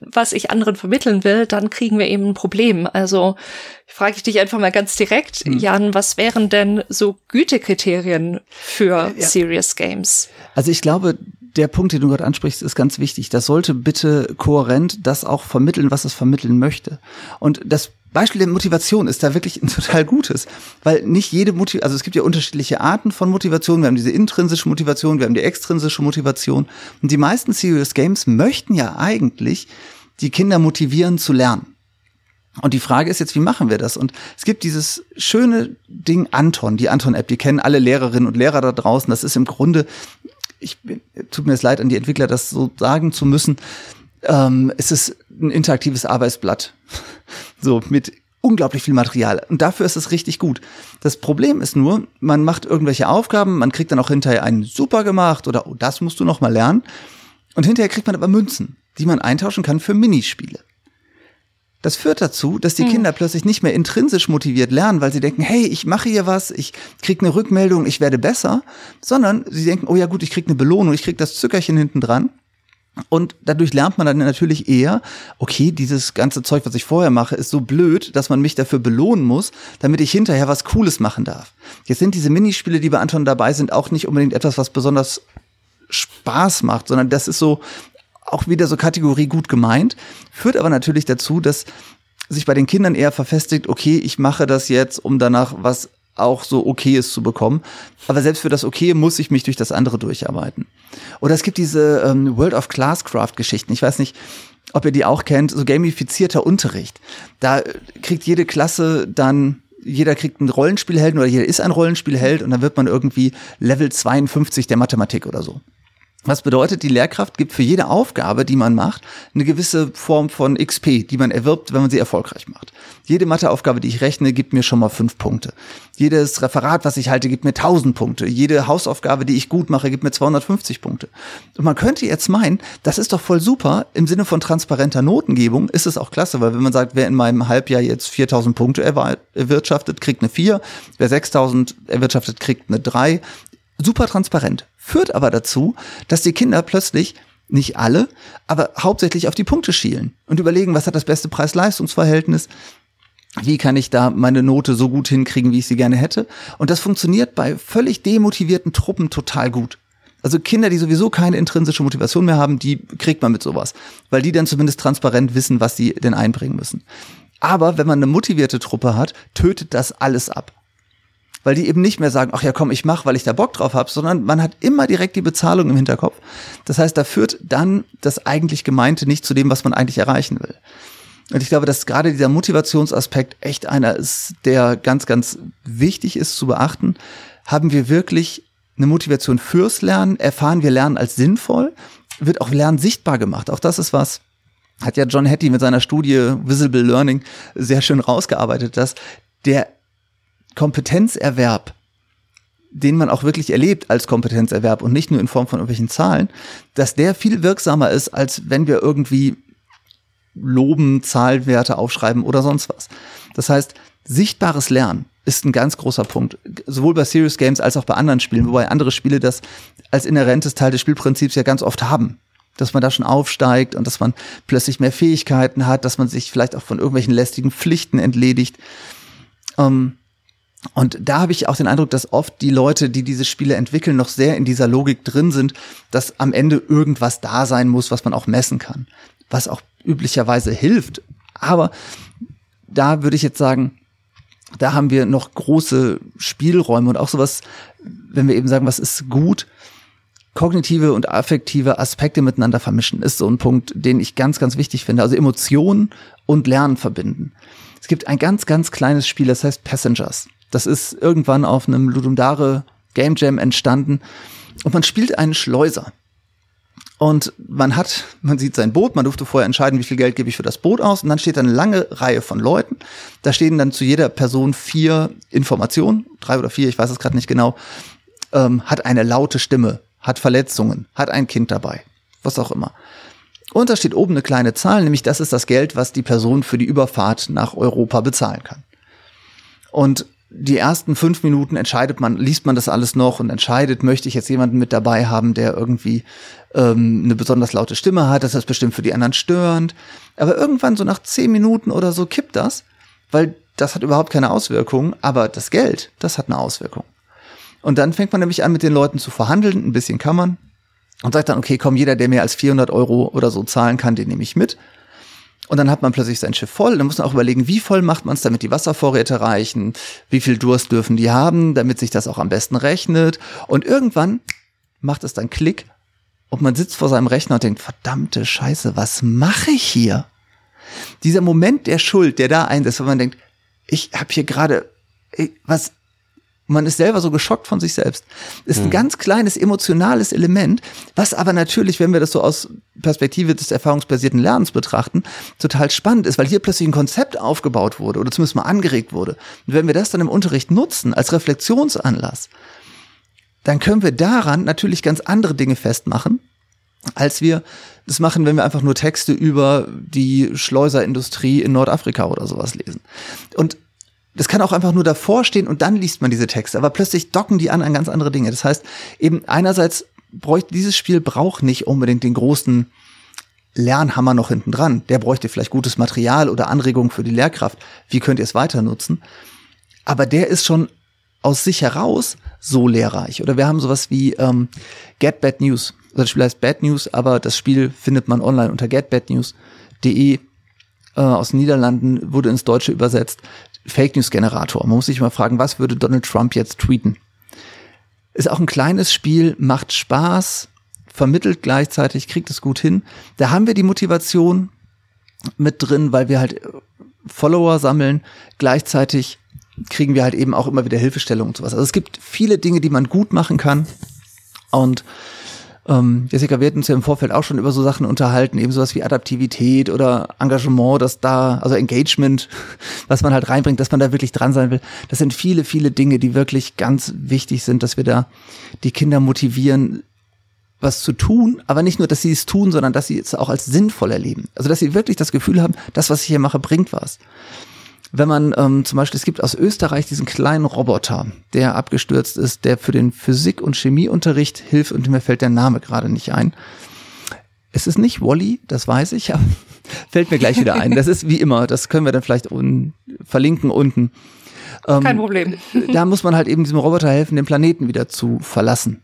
was ich anderen vermitteln will, dann kriegen wir eben ein Problem. Also frage ich dich einfach mal ganz direkt, hm. Jan, was wären denn so Gütekriterien für ja. Serious Games? Also ich glaube, der Punkt, den du gerade ansprichst, ist ganz wichtig. Das sollte bitte kohärent das auch vermitteln, was es vermitteln möchte. Und das Beispiel der Motivation ist da wirklich ein total gutes, weil nicht jede Motivation, also es gibt ja unterschiedliche Arten von Motivation. Wir haben diese intrinsische Motivation, wir haben die extrinsische Motivation. Und die meisten Serious Games möchten ja eigentlich die Kinder motivieren zu lernen. Und die Frage ist jetzt, wie machen wir das? Und es gibt dieses schöne Ding Anton, die Anton-App, die kennen alle Lehrerinnen und Lehrer da draußen. Das ist im Grunde ich tut mir es leid, an die Entwickler das so sagen zu müssen. Ähm, es ist ein interaktives Arbeitsblatt. so mit unglaublich viel Material. Und dafür ist es richtig gut. Das Problem ist nur, man macht irgendwelche Aufgaben, man kriegt dann auch hinterher einen super gemacht oder oh, das musst du noch mal lernen. Und hinterher kriegt man aber Münzen, die man eintauschen kann für Minispiele. Das führt dazu, dass die hm. Kinder plötzlich nicht mehr intrinsisch motiviert lernen, weil sie denken, hey, ich mache hier was, ich krieg eine Rückmeldung, ich werde besser, sondern sie denken, oh ja gut, ich krieg eine Belohnung, ich krieg das Zückerchen hinten dran. Und dadurch lernt man dann natürlich eher, okay, dieses ganze Zeug, was ich vorher mache, ist so blöd, dass man mich dafür belohnen muss, damit ich hinterher was Cooles machen darf. Jetzt sind diese Minispiele, die bei Anton dabei sind, auch nicht unbedingt etwas, was besonders Spaß macht, sondern das ist so, auch wieder so Kategorie gut gemeint, führt aber natürlich dazu, dass sich bei den Kindern eher verfestigt, okay, ich mache das jetzt, um danach was auch so okay ist zu bekommen. Aber selbst für das Okay muss ich mich durch das andere durcharbeiten. Oder es gibt diese ähm, World of Classcraft-Geschichten. Ich weiß nicht, ob ihr die auch kennt, so gamifizierter Unterricht. Da kriegt jede Klasse dann jeder kriegt einen Rollenspielhelden oder jeder ist ein Rollenspielheld und dann wird man irgendwie Level 52 der Mathematik oder so. Was bedeutet, die Lehrkraft gibt für jede Aufgabe, die man macht, eine gewisse Form von XP, die man erwirbt, wenn man sie erfolgreich macht. Jede Matheaufgabe, die ich rechne, gibt mir schon mal fünf Punkte. Jedes Referat, was ich halte, gibt mir 1000 Punkte. Jede Hausaufgabe, die ich gut mache, gibt mir 250 Punkte. Und man könnte jetzt meinen, das ist doch voll super. Im Sinne von transparenter Notengebung ist es auch klasse, weil wenn man sagt, wer in meinem Halbjahr jetzt 4000 Punkte erwirtschaftet, kriegt eine 4. Wer 6000 erwirtschaftet, kriegt eine 3 super transparent, führt aber dazu, dass die Kinder plötzlich nicht alle, aber hauptsächlich auf die Punkte schielen und überlegen, was hat das beste Preis-Leistungs-Verhältnis, Wie kann ich da meine Note so gut hinkriegen, wie ich sie gerne hätte? Und das funktioniert bei völlig demotivierten Truppen total gut. Also Kinder, die sowieso keine intrinsische Motivation mehr haben, die kriegt man mit sowas, weil die dann zumindest transparent wissen, was sie denn einbringen müssen. Aber wenn man eine motivierte Truppe hat, tötet das alles ab. Weil die eben nicht mehr sagen, ach ja, komm, ich mach, weil ich da Bock drauf habe, sondern man hat immer direkt die Bezahlung im Hinterkopf. Das heißt, da führt dann das eigentlich Gemeinte nicht zu dem, was man eigentlich erreichen will. Und ich glaube, dass gerade dieser Motivationsaspekt echt einer ist, der ganz, ganz wichtig ist zu beachten. Haben wir wirklich eine Motivation fürs Lernen? Erfahren wir Lernen als sinnvoll? Wird auch Lernen sichtbar gemacht? Auch das ist was, hat ja John Hattie mit seiner Studie Visible Learning sehr schön rausgearbeitet, dass der Kompetenzerwerb, den man auch wirklich erlebt als Kompetenzerwerb und nicht nur in Form von irgendwelchen Zahlen, dass der viel wirksamer ist, als wenn wir irgendwie loben, Zahlwerte aufschreiben oder sonst was. Das heißt, sichtbares Lernen ist ein ganz großer Punkt. Sowohl bei Serious Games als auch bei anderen Spielen, wobei andere Spiele das als inhärentes Teil des Spielprinzips ja ganz oft haben. Dass man da schon aufsteigt und dass man plötzlich mehr Fähigkeiten hat, dass man sich vielleicht auch von irgendwelchen lästigen Pflichten entledigt. Ähm, und da habe ich auch den Eindruck, dass oft die Leute, die diese Spiele entwickeln, noch sehr in dieser Logik drin sind, dass am Ende irgendwas da sein muss, was man auch messen kann. Was auch üblicherweise hilft. Aber da würde ich jetzt sagen, da haben wir noch große Spielräume und auch sowas, wenn wir eben sagen, was ist gut, kognitive und affektive Aspekte miteinander vermischen, ist so ein Punkt, den ich ganz, ganz wichtig finde. Also Emotionen und Lernen verbinden. Es gibt ein ganz, ganz kleines Spiel, das heißt Passengers. Das ist irgendwann auf einem Ludum Game Jam entstanden und man spielt einen Schleuser. Und man hat, man sieht sein Boot, man durfte vorher entscheiden, wie viel Geld gebe ich für das Boot aus. Und dann steht eine lange Reihe von Leuten. Da stehen dann zu jeder Person vier Informationen, drei oder vier, ich weiß es gerade nicht genau. Ähm, hat eine laute Stimme, hat Verletzungen, hat ein Kind dabei, was auch immer. Und da steht oben eine kleine Zahl, nämlich das ist das Geld, was die Person für die Überfahrt nach Europa bezahlen kann. Und die ersten fünf Minuten entscheidet man, liest man das alles noch und entscheidet, möchte ich jetzt jemanden mit dabei haben, der irgendwie ähm, eine besonders laute Stimme hat, das ist bestimmt für die anderen störend. Aber irgendwann so nach zehn Minuten oder so kippt das, weil das hat überhaupt keine Auswirkung, aber das Geld, das hat eine Auswirkung. Und dann fängt man nämlich an, mit den Leuten zu verhandeln, ein bisschen kann man, und sagt dann, okay, komm, jeder, der mehr als 400 Euro oder so zahlen kann, den nehme ich mit. Und dann hat man plötzlich sein Schiff voll. Dann muss man auch überlegen, wie voll macht man es, damit die Wasservorräte reichen, wie viel Durst dürfen die haben, damit sich das auch am besten rechnet. Und irgendwann macht es dann Klick und man sitzt vor seinem Rechner und denkt, verdammte Scheiße, was mache ich hier? Dieser Moment der Schuld, der da einsetzt, wenn man denkt, ich habe hier gerade, was, man ist selber so geschockt von sich selbst. Ist ein mhm. ganz kleines emotionales Element, was aber natürlich, wenn wir das so aus Perspektive des erfahrungsbasierten Lernens betrachten, total spannend ist, weil hier plötzlich ein Konzept aufgebaut wurde oder zumindest mal angeregt wurde. Und wenn wir das dann im Unterricht nutzen als Reflexionsanlass, dann können wir daran natürlich ganz andere Dinge festmachen, als wir das machen, wenn wir einfach nur Texte über die Schleuserindustrie in Nordafrika oder sowas lesen. Und das kann auch einfach nur davor stehen und dann liest man diese Texte, aber plötzlich docken die an an ganz andere Dinge. Das heißt, eben einerseits bräuchte dieses Spiel braucht nicht unbedingt den großen Lernhammer noch hinten dran. Der bräuchte vielleicht gutes Material oder Anregungen für die Lehrkraft. Wie könnt ihr es weiter nutzen? Aber der ist schon aus sich heraus so lehrreich. Oder wir haben sowas wie ähm, Get Bad News. Das Spiel heißt Bad News, aber das Spiel findet man online unter getbadnews.de äh, aus den Niederlanden, wurde ins Deutsche übersetzt. Fake News Generator. Man muss sich mal fragen, was würde Donald Trump jetzt tweeten? Ist auch ein kleines Spiel, macht Spaß, vermittelt gleichzeitig, kriegt es gut hin. Da haben wir die Motivation mit drin, weil wir halt Follower sammeln. Gleichzeitig kriegen wir halt eben auch immer wieder Hilfestellung und sowas. Also es gibt viele Dinge, die man gut machen kann. Und ähm, Jessica, wir hatten uns ja im Vorfeld auch schon über so Sachen unterhalten, eben sowas wie Adaptivität oder Engagement, dass da, also Engagement, was man halt reinbringt, dass man da wirklich dran sein will. Das sind viele, viele Dinge, die wirklich ganz wichtig sind, dass wir da die Kinder motivieren, was zu tun, aber nicht nur, dass sie es tun, sondern dass sie es auch als sinnvoll erleben. Also dass sie wirklich das Gefühl haben, das, was ich hier mache, bringt was wenn man ähm, zum Beispiel, es gibt aus Österreich diesen kleinen Roboter, der abgestürzt ist, der für den Physik- und Chemieunterricht hilft und mir fällt der Name gerade nicht ein. Es ist nicht Wally, das weiß ich, aber fällt mir gleich wieder ein. Das ist wie immer, das können wir dann vielleicht un verlinken unten. Ähm, Kein Problem. Da muss man halt eben diesem Roboter helfen, den Planeten wieder zu verlassen.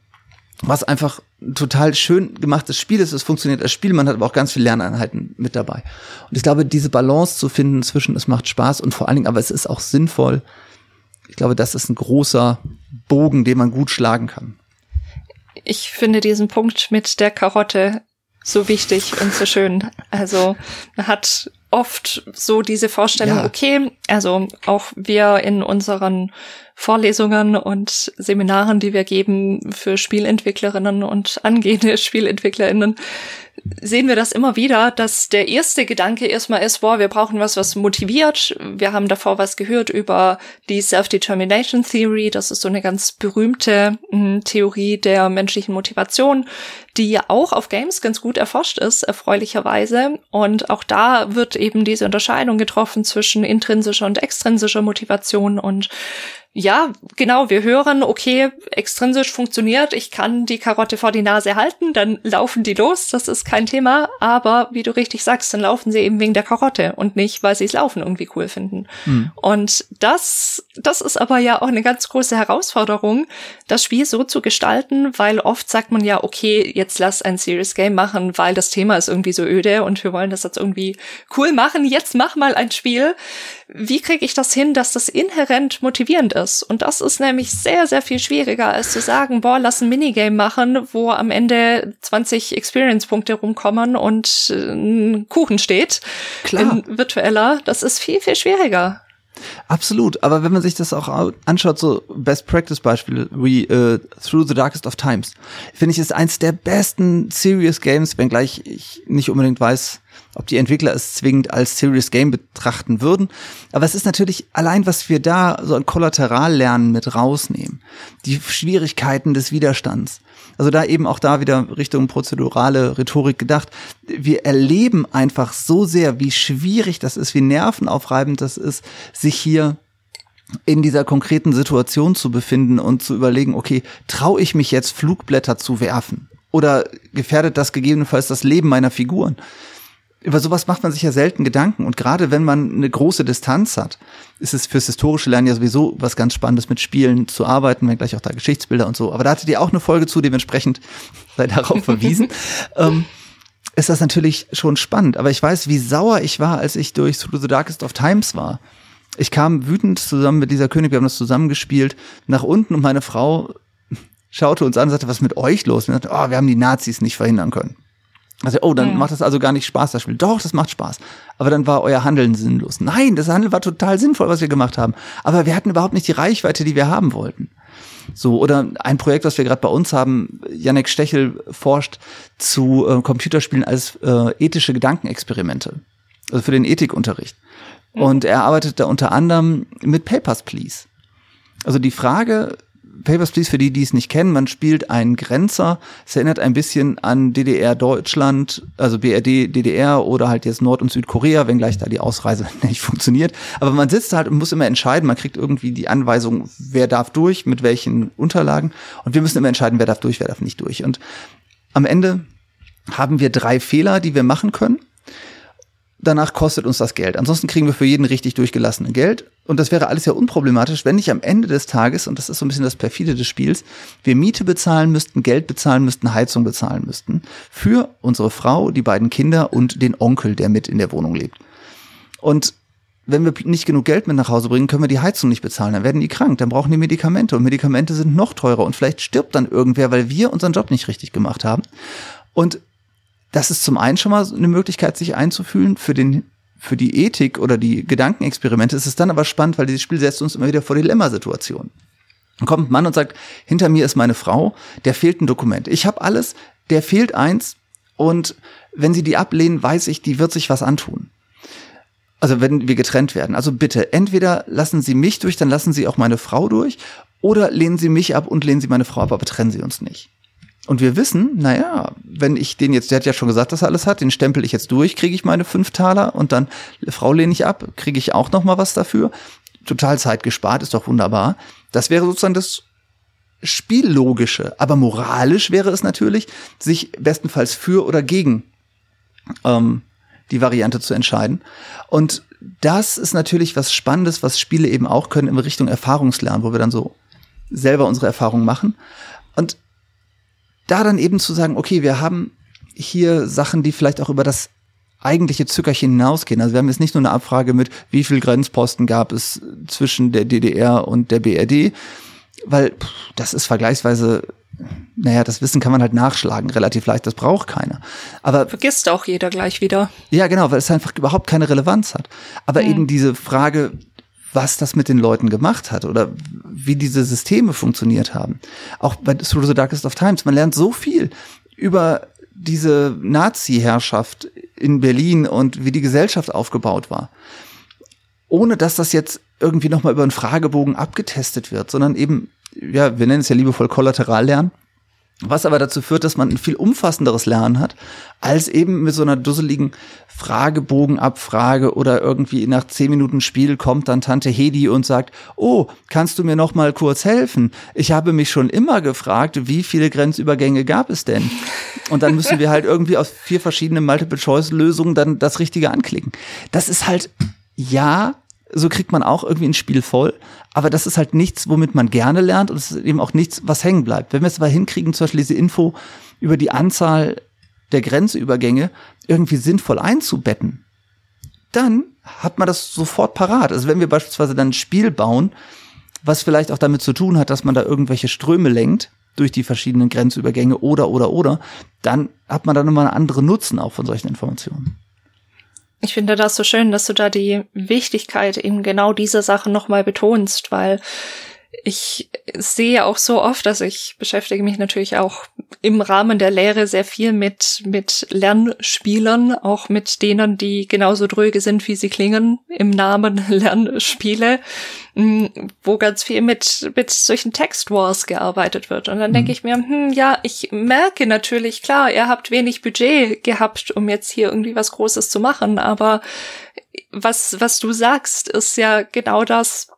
Was einfach ein total schön gemachtes Spiel ist. Es funktioniert als Spiel, man hat aber auch ganz viele Lerneinheiten mit dabei. Und ich glaube, diese Balance zu finden zwischen, es macht Spaß und vor allen Dingen, aber es ist auch sinnvoll. Ich glaube, das ist ein großer Bogen, den man gut schlagen kann. Ich finde diesen Punkt mit der Karotte so wichtig und so schön. Also man hat oft so diese Vorstellung, ja. okay, also auch wir in unseren Vorlesungen und Seminaren, die wir geben für Spielentwicklerinnen und angehende Spielentwicklerinnen, sehen wir das immer wieder, dass der erste Gedanke erstmal ist, boah, wir brauchen was, was motiviert. Wir haben davor was gehört über die Self-Determination Theory. Das ist so eine ganz berühmte hm, Theorie der menschlichen Motivation, die ja auch auf Games ganz gut erforscht ist, erfreulicherweise. Und auch da wird eben diese Unterscheidung getroffen zwischen intrinsischer und extrinsischer Motivation und ja, genau, wir hören, okay, extrinsisch funktioniert, ich kann die Karotte vor die Nase halten, dann laufen die los, das ist kein Thema, aber wie du richtig sagst, dann laufen sie eben wegen der Karotte und nicht, weil sie es laufen irgendwie cool finden. Mhm. Und das, das ist aber ja auch eine ganz große Herausforderung, das Spiel so zu gestalten, weil oft sagt man ja, okay, jetzt lass ein Serious Game machen, weil das Thema ist irgendwie so öde und wir wollen das jetzt irgendwie cool machen, jetzt mach mal ein Spiel. Wie kriege ich das hin, dass das inhärent motivierend ist? Und das ist nämlich sehr, sehr viel schwieriger, als zu sagen, boah, lass ein Minigame machen, wo am Ende 20 Experience-Punkte rumkommen und äh, ein Kuchen steht. Klar. In virtueller. Das ist viel, viel schwieriger. Absolut, aber wenn man sich das auch anschaut, so Best Practice Beispiele wie uh, Through the Darkest of Times, finde ich ist eins der besten Serious Games, wenngleich ich nicht unbedingt weiß, ob die Entwickler es zwingend als Serious Game betrachten würden. Aber es ist natürlich allein, was wir da so ein Kollaterallernen mit rausnehmen. Die Schwierigkeiten des Widerstands. Also da eben auch da wieder Richtung prozedurale Rhetorik gedacht. Wir erleben einfach so sehr, wie schwierig das ist, wie nervenaufreibend das ist, sich hier in dieser konkreten Situation zu befinden und zu überlegen, okay, traue ich mich jetzt Flugblätter zu werfen? Oder gefährdet das gegebenenfalls das Leben meiner Figuren? Über sowas macht man sich ja selten Gedanken. Und gerade wenn man eine große Distanz hat, ist es fürs historische Lernen ja sowieso was ganz Spannendes mit Spielen zu arbeiten, wenn gleich auch da Geschichtsbilder und so. Aber da hattet ihr auch eine Folge zu, dementsprechend sei darauf verwiesen. ähm, ist das natürlich schon spannend. Aber ich weiß, wie sauer ich war, als ich durch Through the Darkest of Times war. Ich kam wütend zusammen mit dieser König, wir haben das zusammengespielt, nach unten und meine Frau schaute uns an und sagte, was ist mit euch los? Und sagte, oh, wir haben die Nazis nicht verhindern können. Also, oh, dann mhm. macht das also gar nicht Spaß, das Spiel. Doch, das macht Spaß. Aber dann war euer Handeln sinnlos. Nein, das Handeln war total sinnvoll, was wir gemacht haben. Aber wir hatten überhaupt nicht die Reichweite, die wir haben wollten. So, oder ein Projekt, was wir gerade bei uns haben, Janek Stechel forscht zu äh, Computerspielen als äh, ethische Gedankenexperimente. Also für den Ethikunterricht. Mhm. Und er arbeitet da unter anderem mit Papers, Please. Also die Frage, Papers, Please, für die, die es nicht kennen, man spielt einen Grenzer. Es erinnert ein bisschen an DDR Deutschland, also BRD, DDR oder halt jetzt Nord- und Südkorea, wenngleich da die Ausreise nicht funktioniert. Aber man sitzt halt und muss immer entscheiden, man kriegt irgendwie die Anweisung, wer darf durch, mit welchen Unterlagen. Und wir müssen immer entscheiden, wer darf durch, wer darf nicht durch. Und am Ende haben wir drei Fehler, die wir machen können danach kostet uns das Geld. Ansonsten kriegen wir für jeden richtig durchgelassene Geld. Und das wäre alles ja unproblematisch, wenn nicht am Ende des Tages, und das ist so ein bisschen das perfide des Spiels, wir Miete bezahlen müssten, Geld bezahlen müssten, Heizung bezahlen müssten. Für unsere Frau, die beiden Kinder und den Onkel, der mit in der Wohnung lebt. Und wenn wir nicht genug Geld mit nach Hause bringen, können wir die Heizung nicht bezahlen. Dann werden die krank, dann brauchen die Medikamente und Medikamente sind noch teurer und vielleicht stirbt dann irgendwer, weil wir unseren Job nicht richtig gemacht haben. Und das ist zum einen schon mal eine Möglichkeit, sich einzufühlen für den für die Ethik oder die Gedankenexperimente. Es ist dann aber spannend, weil dieses Spiel setzt uns immer wieder vor Dilemmasituationen. Dann kommt ein Mann und sagt, hinter mir ist meine Frau, der fehlt ein Dokument. Ich habe alles, der fehlt eins und wenn sie die ablehnen, weiß ich, die wird sich was antun. Also wenn wir getrennt werden. Also bitte, entweder lassen Sie mich durch, dann lassen Sie auch meine Frau durch, oder lehnen Sie mich ab und lehnen Sie meine Frau ab, aber trennen Sie uns nicht. Und wir wissen, naja, wenn ich den jetzt, der hat ja schon gesagt, dass er alles hat, den stempel ich jetzt durch, kriege ich meine fünf Taler und dann Frau lehne ich ab, kriege ich auch noch mal was dafür. Total Zeit gespart, ist doch wunderbar. Das wäre sozusagen das Spiellogische. Aber moralisch wäre es natürlich, sich bestenfalls für oder gegen ähm, die Variante zu entscheiden. Und das ist natürlich was Spannendes, was Spiele eben auch können in Richtung Erfahrungslernen, wo wir dann so selber unsere Erfahrungen machen. Und da dann eben zu sagen, okay, wir haben hier Sachen, die vielleicht auch über das eigentliche Zückerchen hinausgehen. Also wir haben jetzt nicht nur eine Abfrage mit, wie viel Grenzposten gab es zwischen der DDR und der BRD, weil pff, das ist vergleichsweise, naja, das Wissen kann man halt nachschlagen, relativ leicht, das braucht keiner. Aber Vergisst auch jeder gleich wieder. ja, genau, weil es einfach überhaupt keine Relevanz hat. Aber eben diese Frage, was das mit den Leuten gemacht hat oder wie diese Systeme funktioniert haben. Auch bei Through the Darkest of Times, man lernt so viel über diese Nazi-Herrschaft in Berlin und wie die Gesellschaft aufgebaut war. Ohne dass das jetzt irgendwie nochmal über einen Fragebogen abgetestet wird, sondern eben, ja, wir nennen es ja liebevoll Kollaterallernen. Was aber dazu führt, dass man ein viel umfassenderes Lernen hat, als eben mit so einer dusseligen Fragebogenabfrage oder irgendwie nach zehn Minuten Spiel kommt dann Tante Hedi und sagt, oh, kannst du mir noch mal kurz helfen? Ich habe mich schon immer gefragt, wie viele Grenzübergänge gab es denn? Und dann müssen wir halt irgendwie aus vier verschiedenen Multiple-Choice-Lösungen dann das Richtige anklicken. Das ist halt, ja, so kriegt man auch irgendwie ein Spiel voll. Aber das ist halt nichts, womit man gerne lernt und es ist eben auch nichts, was hängen bleibt. Wenn wir es aber hinkriegen, zum Beispiel diese Info über die Anzahl der Grenzübergänge irgendwie sinnvoll einzubetten, dann hat man das sofort parat. Also wenn wir beispielsweise dann ein Spiel bauen, was vielleicht auch damit zu tun hat, dass man da irgendwelche Ströme lenkt durch die verschiedenen Grenzübergänge oder oder oder, dann hat man dann immer einen anderen Nutzen auch von solchen Informationen. Ich finde das so schön, dass du da die Wichtigkeit eben genau dieser Sache nochmal betonst, weil ich sehe auch so oft, dass ich beschäftige mich natürlich auch im Rahmen der Lehre sehr viel mit, mit Lernspielern, auch mit denen, die genauso dröge sind, wie sie klingen, im Namen Lernspiele, wo ganz viel mit, mit solchen Textwars gearbeitet wird. Und dann denke ich mir, hm, ja, ich merke natürlich, klar, ihr habt wenig Budget gehabt, um jetzt hier irgendwie was Großes zu machen, aber was, was du sagst, ist ja genau das,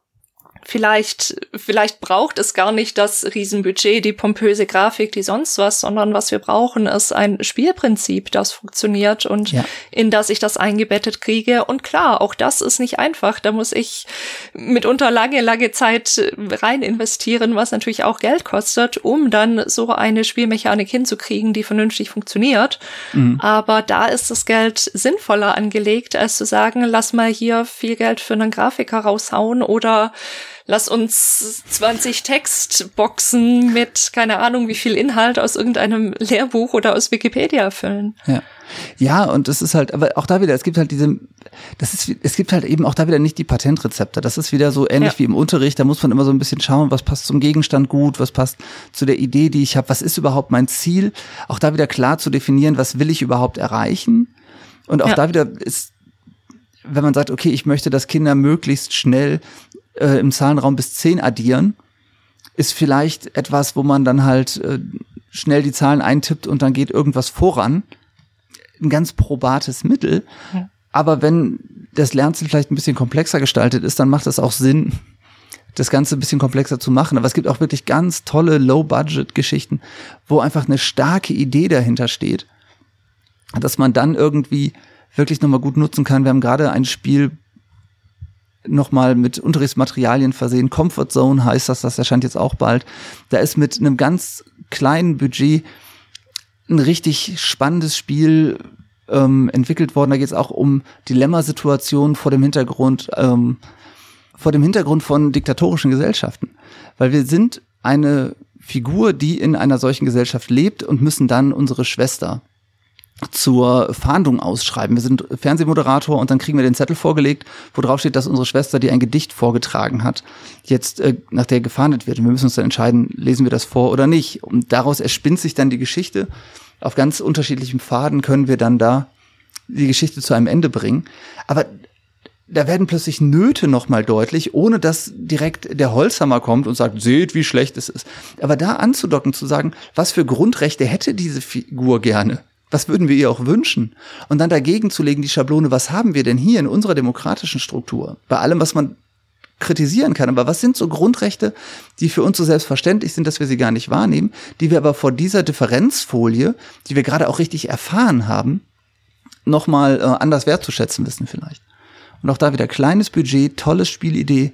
vielleicht, vielleicht braucht es gar nicht das Riesenbudget, die pompöse Grafik, die sonst was, sondern was wir brauchen, ist ein Spielprinzip, das funktioniert und Ja. in das ich das eingebettet kriege. Und klar, auch das ist nicht einfach. Da muss ich mitunter lange, lange Zeit rein investieren, was natürlich auch Geld kostet, um dann so eine Spielmechanik hinzukriegen, die vernünftig funktioniert. Aber da ist das Geld sinnvoller angelegt, als zu sagen, lass mal hier viel Geld für einen Grafiker raushauen oder lass uns 20 Textboxen mit keine Ahnung wie viel Inhalt aus irgendeinem Lehrbuch oder aus Wikipedia füllen. Ja. Ja, und es ist halt, aber auch da wieder, es gibt halt diese, das ist, es gibt halt eben auch da wieder nicht die Patentrezepte. Das ist wieder so ähnlich Ja. wie im Unterricht. Da muss man immer so ein bisschen schauen, was passt zum Gegenstand gut, was passt zu der Idee, die ich habe, was ist überhaupt mein Ziel. Auch da wieder klar zu definieren, was will ich überhaupt erreichen. Und auch Ja. da wieder ist, wenn man sagt, okay, ich möchte, dass Kinder möglichst schnell äh, im Zahlenraum bis 10 addieren, ist vielleicht etwas, wo man dann halt äh, schnell die Zahlen eintippt und dann geht irgendwas voran. Ein ganz probates Mittel. Ja. Aber wenn das Lernziel vielleicht ein bisschen komplexer gestaltet ist, dann macht es auch Sinn, das Ganze ein bisschen komplexer zu machen. Aber es gibt auch wirklich ganz tolle Low-Budget-Geschichten, wo einfach eine starke Idee dahinter steht, dass man dann irgendwie wirklich nochmal gut nutzen kann. Wir haben gerade ein Spiel nochmal mit Unterrichtsmaterialien versehen. Comfort Zone heißt das, das erscheint jetzt auch bald. Da ist mit einem ganz kleinen Budget ein richtig spannendes Spiel ähm, entwickelt worden. Da geht es auch um Dilemmasituationen vor dem Hintergrund, ähm, vor dem Hintergrund von diktatorischen Gesellschaften. Weil wir sind eine Figur, die in einer solchen Gesellschaft lebt und müssen dann unsere Schwester zur Fahndung ausschreiben. Wir sind Fernsehmoderator und dann kriegen wir den Zettel vorgelegt, wo drauf steht, dass unsere Schwester, die ein Gedicht vorgetragen hat, jetzt äh, nach der gefahndet wird. Und wir müssen uns dann entscheiden, lesen wir das vor oder nicht. Und daraus erspinnt sich dann die Geschichte. Auf ganz unterschiedlichem Faden können wir dann da die Geschichte zu einem Ende bringen. Aber da werden plötzlich Nöte nochmal deutlich, ohne dass direkt der Holzhammer kommt und sagt, seht, wie schlecht es ist. Aber da anzudocken, zu sagen, was für Grundrechte hätte diese Figur gerne? Was würden wir ihr auch wünschen? Und dann dagegen zu legen, die Schablone, was haben wir denn hier in unserer demokratischen Struktur? Bei allem, was man kritisieren kann. Aber was sind so Grundrechte, die für uns so selbstverständlich sind, dass wir sie gar nicht wahrnehmen, die wir aber vor dieser Differenzfolie, die wir gerade auch richtig erfahren haben, nochmal äh, anders wertzuschätzen wissen vielleicht. Und auch da wieder kleines Budget, tolles Spielidee.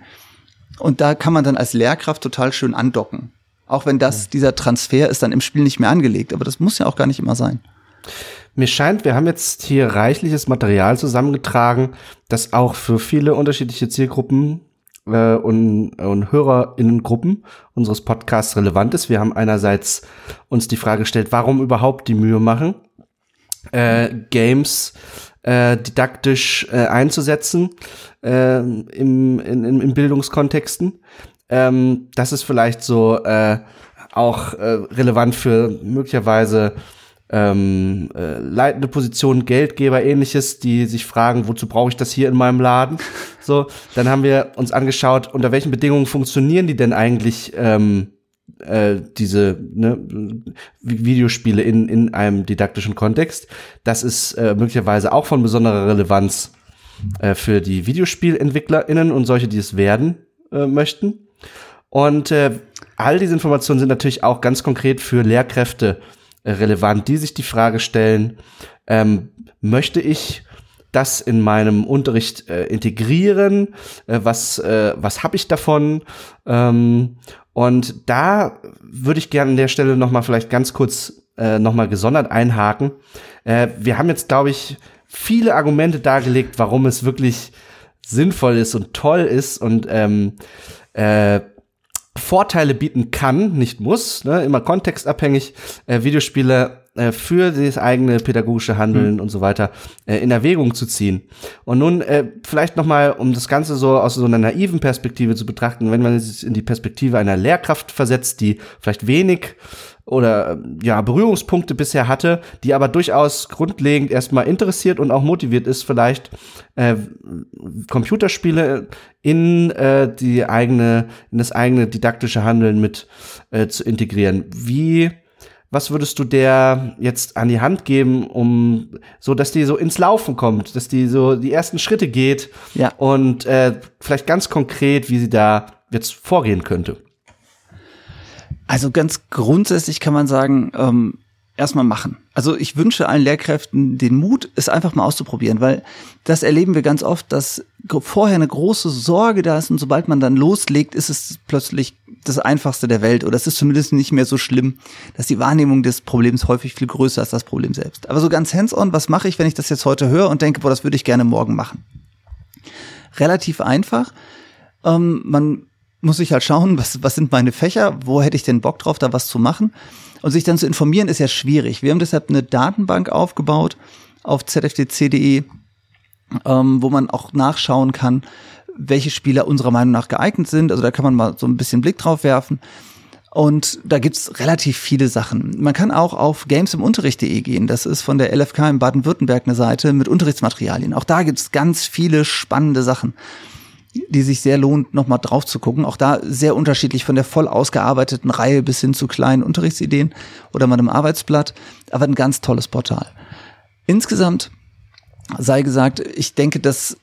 Und da kann man dann als Lehrkraft total schön andocken. Auch wenn das, dieser Transfer ist dann im Spiel nicht mehr angelegt. Aber das muss ja auch gar nicht immer sein. Mir scheint, wir haben jetzt hier reichliches Material zusammengetragen, das auch für viele unterschiedliche Zielgruppen äh, und, und HörerInnengruppen unseres Podcasts relevant ist. Wir haben einerseits uns die Frage gestellt, warum überhaupt die Mühe machen, äh, Games äh, didaktisch äh, einzusetzen äh, im, in, in, Bildungskontexten. Ähm, das ist vielleicht so äh, auch äh, relevant für möglicherweise ähm, äh, leitende Positionen, Geldgeber, ähnliches, die sich fragen, wozu brauche ich das hier in meinem Laden? So, dann haben wir uns angeschaut, unter welchen Bedingungen funktionieren die denn eigentlich ähm, äh, diese ne, Videospiele in, in einem didaktischen Kontext. Das ist äh, möglicherweise auch von besonderer Relevanz äh, für die VideospielentwicklerInnen und solche, die es werden äh, möchten. Und äh, all diese Informationen sind natürlich auch ganz konkret für Lehrkräfte relevant, die sich die Frage stellen, ähm, möchte ich das in meinem Unterricht äh, integrieren? Äh, was äh, was habe ich davon? Ähm, und da würde ich gerne an der Stelle noch mal vielleicht ganz kurz äh, noch mal gesondert einhaken. Äh, wir haben jetzt, glaube ich, viele Argumente dargelegt, warum es wirklich sinnvoll ist und toll ist und ähm, äh, Vorteile bieten kann, nicht muss, ne, immer kontextabhängig, äh, Videospiele äh, für das eigene pädagogische Handeln mhm. und so weiter äh, in Erwägung zu ziehen. Und nun äh, vielleicht noch mal, um das Ganze so aus so einer naiven Perspektive zu betrachten, wenn man sich in die Perspektive einer Lehrkraft versetzt, die vielleicht wenig oder ja Berührungspunkte bisher hatte, die aber durchaus grundlegend erstmal interessiert und auch motiviert ist, vielleicht äh, Computerspiele in äh, die eigene in das eigene didaktische Handeln mit äh, zu integrieren. Wie was würdest du der jetzt an die Hand geben, um so, dass die so ins Laufen kommt, dass die so die ersten Schritte geht ja. und äh, vielleicht ganz konkret, wie sie da jetzt vorgehen könnte? Also ganz grundsätzlich kann man sagen, ähm, erstmal machen. Also ich wünsche allen Lehrkräften den Mut, es einfach mal auszuprobieren, weil das erleben wir ganz oft, dass vorher eine große Sorge da ist und sobald man dann loslegt, ist es plötzlich das Einfachste der Welt oder es ist zumindest nicht mehr so schlimm, dass die Wahrnehmung des Problems häufig viel größer ist als das Problem selbst. Aber so ganz hands-on, was mache ich, wenn ich das jetzt heute höre und denke, boah, das würde ich gerne morgen machen? Relativ einfach. Ähm, man muss ich halt schauen, was, was sind meine Fächer, wo hätte ich denn Bock drauf, da was zu machen. Und sich dann zu informieren, ist ja schwierig. Wir haben deshalb eine Datenbank aufgebaut auf zfdc.de, ähm, wo man auch nachschauen kann, welche Spieler unserer Meinung nach geeignet sind. Also da kann man mal so ein bisschen Blick drauf werfen. Und da gibt's relativ viele Sachen. Man kann auch auf gamesimUnterricht.de gehen. Das ist von der LFK in Baden-Württemberg eine Seite mit Unterrichtsmaterialien. Auch da gibt's ganz viele spannende Sachen die sich sehr lohnt, nochmal drauf zu gucken. Auch da sehr unterschiedlich von der voll ausgearbeiteten Reihe bis hin zu kleinen Unterrichtsideen oder mal einem Arbeitsblatt, aber ein ganz tolles Portal. Insgesamt sei gesagt, ich denke, dass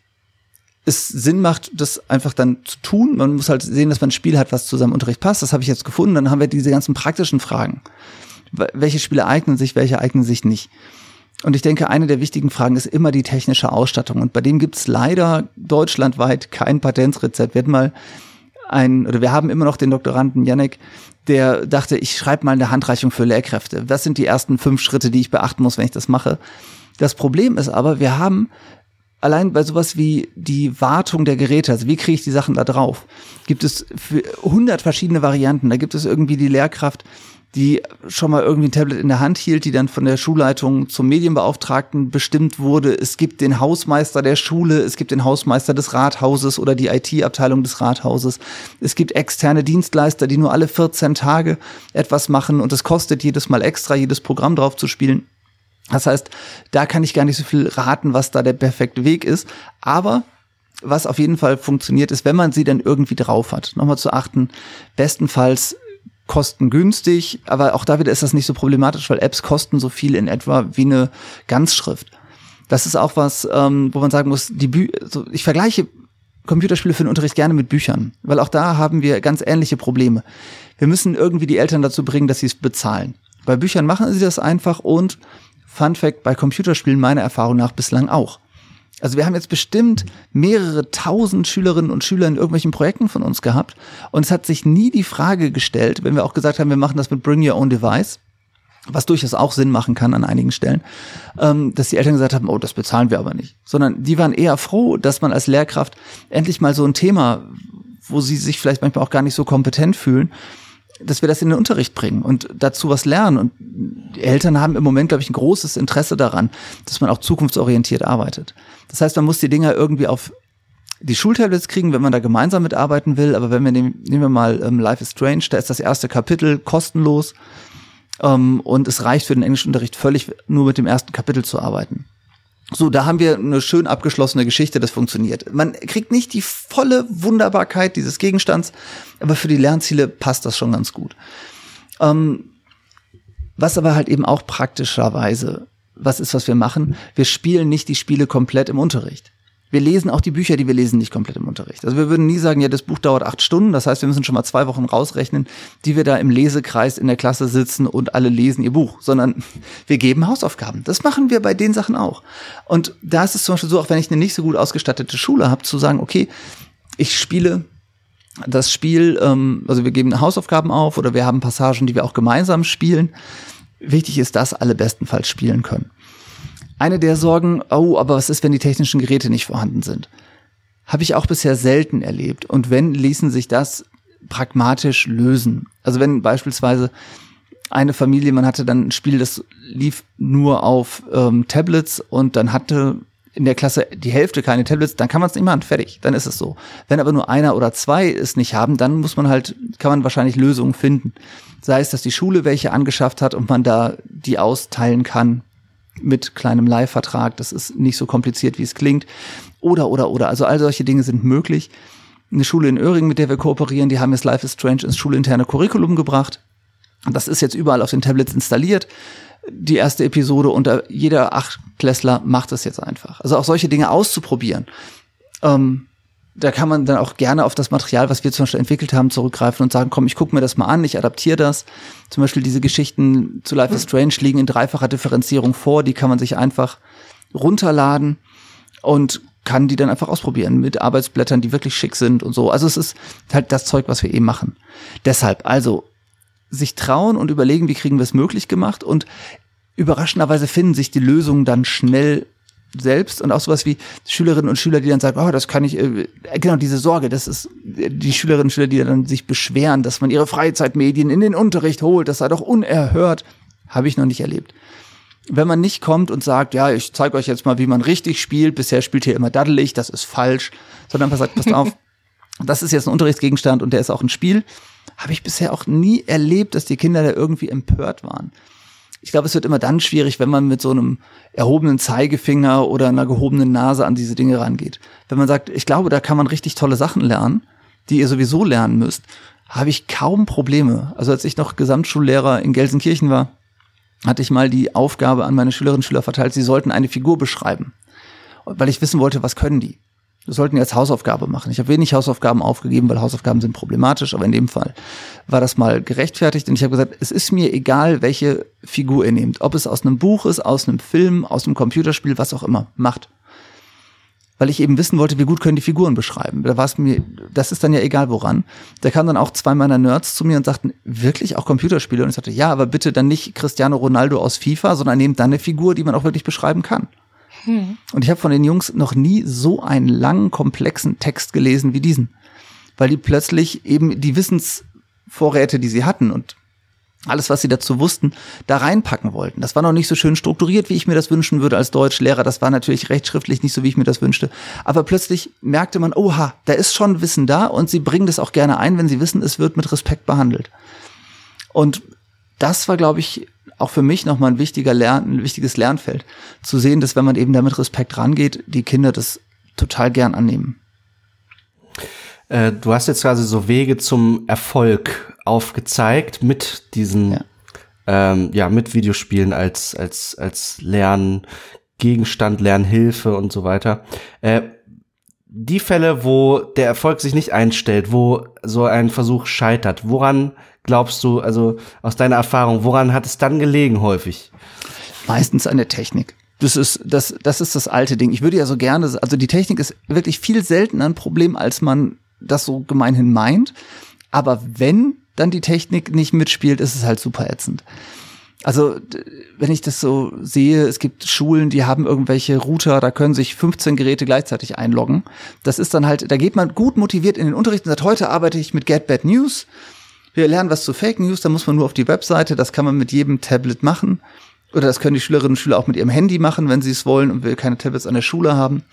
es Sinn macht, das einfach dann zu tun. Man muss halt sehen, dass man ein Spiel hat, was zu seinem Unterricht passt. Das habe ich jetzt gefunden. Dann haben wir diese ganzen praktischen Fragen. Welche Spiele eignen sich, welche eignen sich nicht? Und ich denke, eine der wichtigen Fragen ist immer die technische Ausstattung. Und bei dem gibt es leider deutschlandweit kein Patentrezept. Wir mal ein, oder wir haben immer noch den Doktoranden Janek, der dachte, ich schreibe mal eine Handreichung für Lehrkräfte. Was sind die ersten fünf Schritte, die ich beachten muss, wenn ich das mache? Das Problem ist aber, wir haben allein bei sowas wie die Wartung der Geräte, also wie kriege ich die Sachen da drauf, gibt es für 100 verschiedene Varianten. Da gibt es irgendwie die Lehrkraft, die schon mal irgendwie ein Tablet in der Hand hielt, die dann von der Schulleitung zum Medienbeauftragten bestimmt wurde. Es gibt den Hausmeister der Schule, es gibt den Hausmeister des Rathauses oder die IT-Abteilung des Rathauses. Es gibt externe Dienstleister, die nur alle 14 Tage etwas machen und es kostet jedes Mal extra, jedes Programm drauf zu spielen. Das heißt, da kann ich gar nicht so viel raten, was da der perfekte Weg ist. Aber was auf jeden Fall funktioniert, ist, wenn man sie dann irgendwie drauf hat. Nochmal zu achten, bestenfalls kostengünstig, aber auch da wieder ist das nicht so problematisch, weil Apps kosten so viel in etwa wie eine Ganzschrift. Das ist auch was, ähm, wo man sagen muss, die Bü so, ich vergleiche Computerspiele für den Unterricht gerne mit Büchern, weil auch da haben wir ganz ähnliche Probleme. Wir müssen irgendwie die Eltern dazu bringen, dass sie es bezahlen. Bei Büchern machen sie das einfach und Fun Fact, bei Computerspielen meiner Erfahrung nach bislang auch. Also wir haben jetzt bestimmt mehrere tausend Schülerinnen und Schüler in irgendwelchen Projekten von uns gehabt und es hat sich nie die Frage gestellt, wenn wir auch gesagt haben, wir machen das mit Bring Your Own Device, was durchaus auch Sinn machen kann an einigen Stellen, ähm, dass die Eltern gesagt haben, oh, das bezahlen wir aber nicht. Sondern die waren eher froh, dass man als Lehrkraft endlich mal so ein Thema, wo sie sich vielleicht manchmal auch gar nicht so kompetent fühlen, dass wir das in den Unterricht bringen und dazu was lernen. Und die Eltern haben im Moment, glaube ich, ein großes Interesse daran, dass man auch zukunftsorientiert arbeitet. Das heißt, man muss die Dinger irgendwie auf die Schultablets kriegen, wenn man da gemeinsam mitarbeiten will. Aber wenn wir nehmen, nehmen wir mal ähm, Life is Strange, da ist das erste Kapitel kostenlos ähm, und es reicht für den Englischunterricht völlig nur mit dem ersten Kapitel zu arbeiten. So, da haben wir eine schön abgeschlossene Geschichte, das funktioniert. Man kriegt nicht die volle Wunderbarkeit dieses Gegenstands, aber für die Lernziele passt das schon ganz gut. Ähm, was aber halt eben auch praktischerweise was ist, was wir machen? Wir spielen nicht die Spiele komplett im Unterricht wir lesen auch die Bücher, die wir lesen, nicht komplett im Unterricht. Also wir würden nie sagen, ja, das Buch dauert acht Stunden. Das heißt, wir müssen schon mal zwei Wochen rausrechnen, die wir da im Lesekreis in der Klasse sitzen und alle lesen ihr Buch, sondern wir geben Hausaufgaben. Das machen wir bei den Sachen auch. Und da ist es zum Beispiel so, auch wenn ich eine nicht so gut ausgestattete Schule habe, zu sagen, okay, ich spiele das Spiel, ähm, also wir geben Hausaufgaben auf oder wir haben Passagen, die wir auch gemeinsam spielen. Wichtig ist, dass alle bestenfalls spielen können. Eine der Sorgen, oh, aber was ist, wenn die technischen Geräte nicht vorhanden sind? Habe ich auch bisher selten erlebt. Und wenn, ließen sich das pragmatisch lösen. Also wenn beispielsweise eine Familie, man hatte dann ein Spiel, das lief nur auf ähm, Tablets und dann hatte in der Klasse die Hälfte keine Tablets, dann kann man es nicht machen, fertig, dann ist es so. Wenn aber nur einer oder zwei es nicht haben, dann muss man halt, kann man wahrscheinlich Lösungen finden. Sei es, dass die Schule welche angeschafft hat und man da die austeilen kann mit kleinem Leihvertrag. Das ist nicht so kompliziert, wie es klingt. Oder, oder, oder. Also all solche Dinge sind möglich. Eine Schule in Öhringen, mit der wir kooperieren, die haben jetzt Life is Strange ins schulinterne Curriculum gebracht. Das ist jetzt überall auf den Tablets installiert. Die erste Episode unter jeder Achtklässler macht es jetzt einfach. Also auch solche Dinge auszuprobieren. Ähm, da kann man dann auch gerne auf das Material, was wir zum Beispiel entwickelt haben, zurückgreifen und sagen, komm, ich gucke mir das mal an, ich adaptiere das. Zum Beispiel diese Geschichten zu Life is Strange liegen in dreifacher Differenzierung vor, die kann man sich einfach runterladen und kann die dann einfach ausprobieren mit Arbeitsblättern, die wirklich schick sind und so. Also es ist halt das Zeug, was wir eben machen. Deshalb, also sich trauen und überlegen, wie kriegen wir es möglich gemacht und überraschenderweise finden sich die Lösungen dann schnell selbst und auch sowas wie Schülerinnen und Schüler, die dann sagen, oh, das kann ich, äh, genau diese Sorge, das ist die Schülerinnen und Schüler, die dann sich beschweren, dass man ihre Freizeitmedien in den Unterricht holt, das sei doch unerhört, habe ich noch nicht erlebt. Wenn man nicht kommt und sagt, ja, ich zeige euch jetzt mal, wie man richtig spielt, bisher spielt ihr immer daddelig, das ist falsch, sondern man sagt, passt auf, das ist jetzt ein Unterrichtsgegenstand und der ist auch ein Spiel, habe ich bisher auch nie erlebt, dass die Kinder da irgendwie empört waren ich glaube, es wird immer dann schwierig, wenn man mit so einem erhobenen Zeigefinger oder einer gehobenen Nase an diese Dinge rangeht. Wenn man sagt, ich glaube, da kann man richtig tolle Sachen lernen, die ihr sowieso lernen müsst, habe ich kaum Probleme. Also als ich noch Gesamtschullehrer in Gelsenkirchen war, hatte ich mal die Aufgabe an meine Schülerinnen und Schüler verteilt, sie sollten eine Figur beschreiben. Weil ich wissen wollte, was können die? Das sollten jetzt Hausaufgabe machen. Ich habe wenig Hausaufgaben aufgegeben, weil Hausaufgaben sind problematisch, aber in dem Fall war das mal gerechtfertigt und ich habe gesagt, es ist mir egal, welche Figur ihr nehmt, ob es aus einem Buch ist, aus einem Film, aus einem Computerspiel, was auch immer, macht. Weil ich eben wissen wollte, wie gut können die Figuren beschreiben. Da war es mir, das ist dann ja egal woran. Da kamen dann auch zwei meiner Nerds zu mir und sagten, wirklich auch Computerspiele? Und ich sagte, ja, aber bitte dann nicht Cristiano Ronaldo aus FIFA, sondern nehmt dann eine Figur, die man auch wirklich beschreiben kann. Und ich habe von den Jungs noch nie so einen langen, komplexen Text gelesen wie diesen. Weil die plötzlich eben die Wissensvorräte, die sie hatten und alles, was sie dazu wussten, da reinpacken wollten. Das war noch nicht so schön strukturiert, wie ich mir das wünschen würde als Deutschlehrer. Das war natürlich rechtschriftlich nicht so, wie ich mir das wünschte. Aber plötzlich merkte man, oha, da ist schon Wissen da und sie bringen das auch gerne ein, wenn sie wissen, es wird mit Respekt behandelt. Und das war, glaube ich, auch für mich nochmal ein wichtiger Lern, ein wichtiges Lernfeld. Zu sehen, dass wenn man eben damit Respekt rangeht, die Kinder das total gern annehmen. Äh, du hast jetzt quasi so Wege zum Erfolg aufgezeigt mit diesen, ja, ähm, ja mit Videospielen als, als, als Lerngegenstand, Lernhilfe und so weiter. Äh, die Fälle, wo der Erfolg sich nicht einstellt, wo so ein Versuch scheitert, woran glaubst du, also aus deiner Erfahrung, woran hat es dann gelegen häufig? Meistens an der Technik. Das ist, das, das ist das alte Ding. Ich würde ja so gerne, also die Technik ist wirklich viel seltener ein Problem, als man das so gemeinhin meint. Aber wenn dann die Technik nicht mitspielt, ist es halt super ätzend. Also, wenn ich das so sehe, es gibt Schulen, die haben irgendwelche Router, da können sich 15 Geräte gleichzeitig einloggen. Das ist dann halt, da geht man gut motiviert in den Unterricht und sagt, heute arbeite ich mit Get Bad News. Wir lernen was zu Fake News, da muss man nur auf die Webseite, das kann man mit jedem Tablet machen. Oder das können die Schülerinnen und Schüler auch mit ihrem Handy machen, wenn sie es wollen und will keine Tablets an der Schule haben.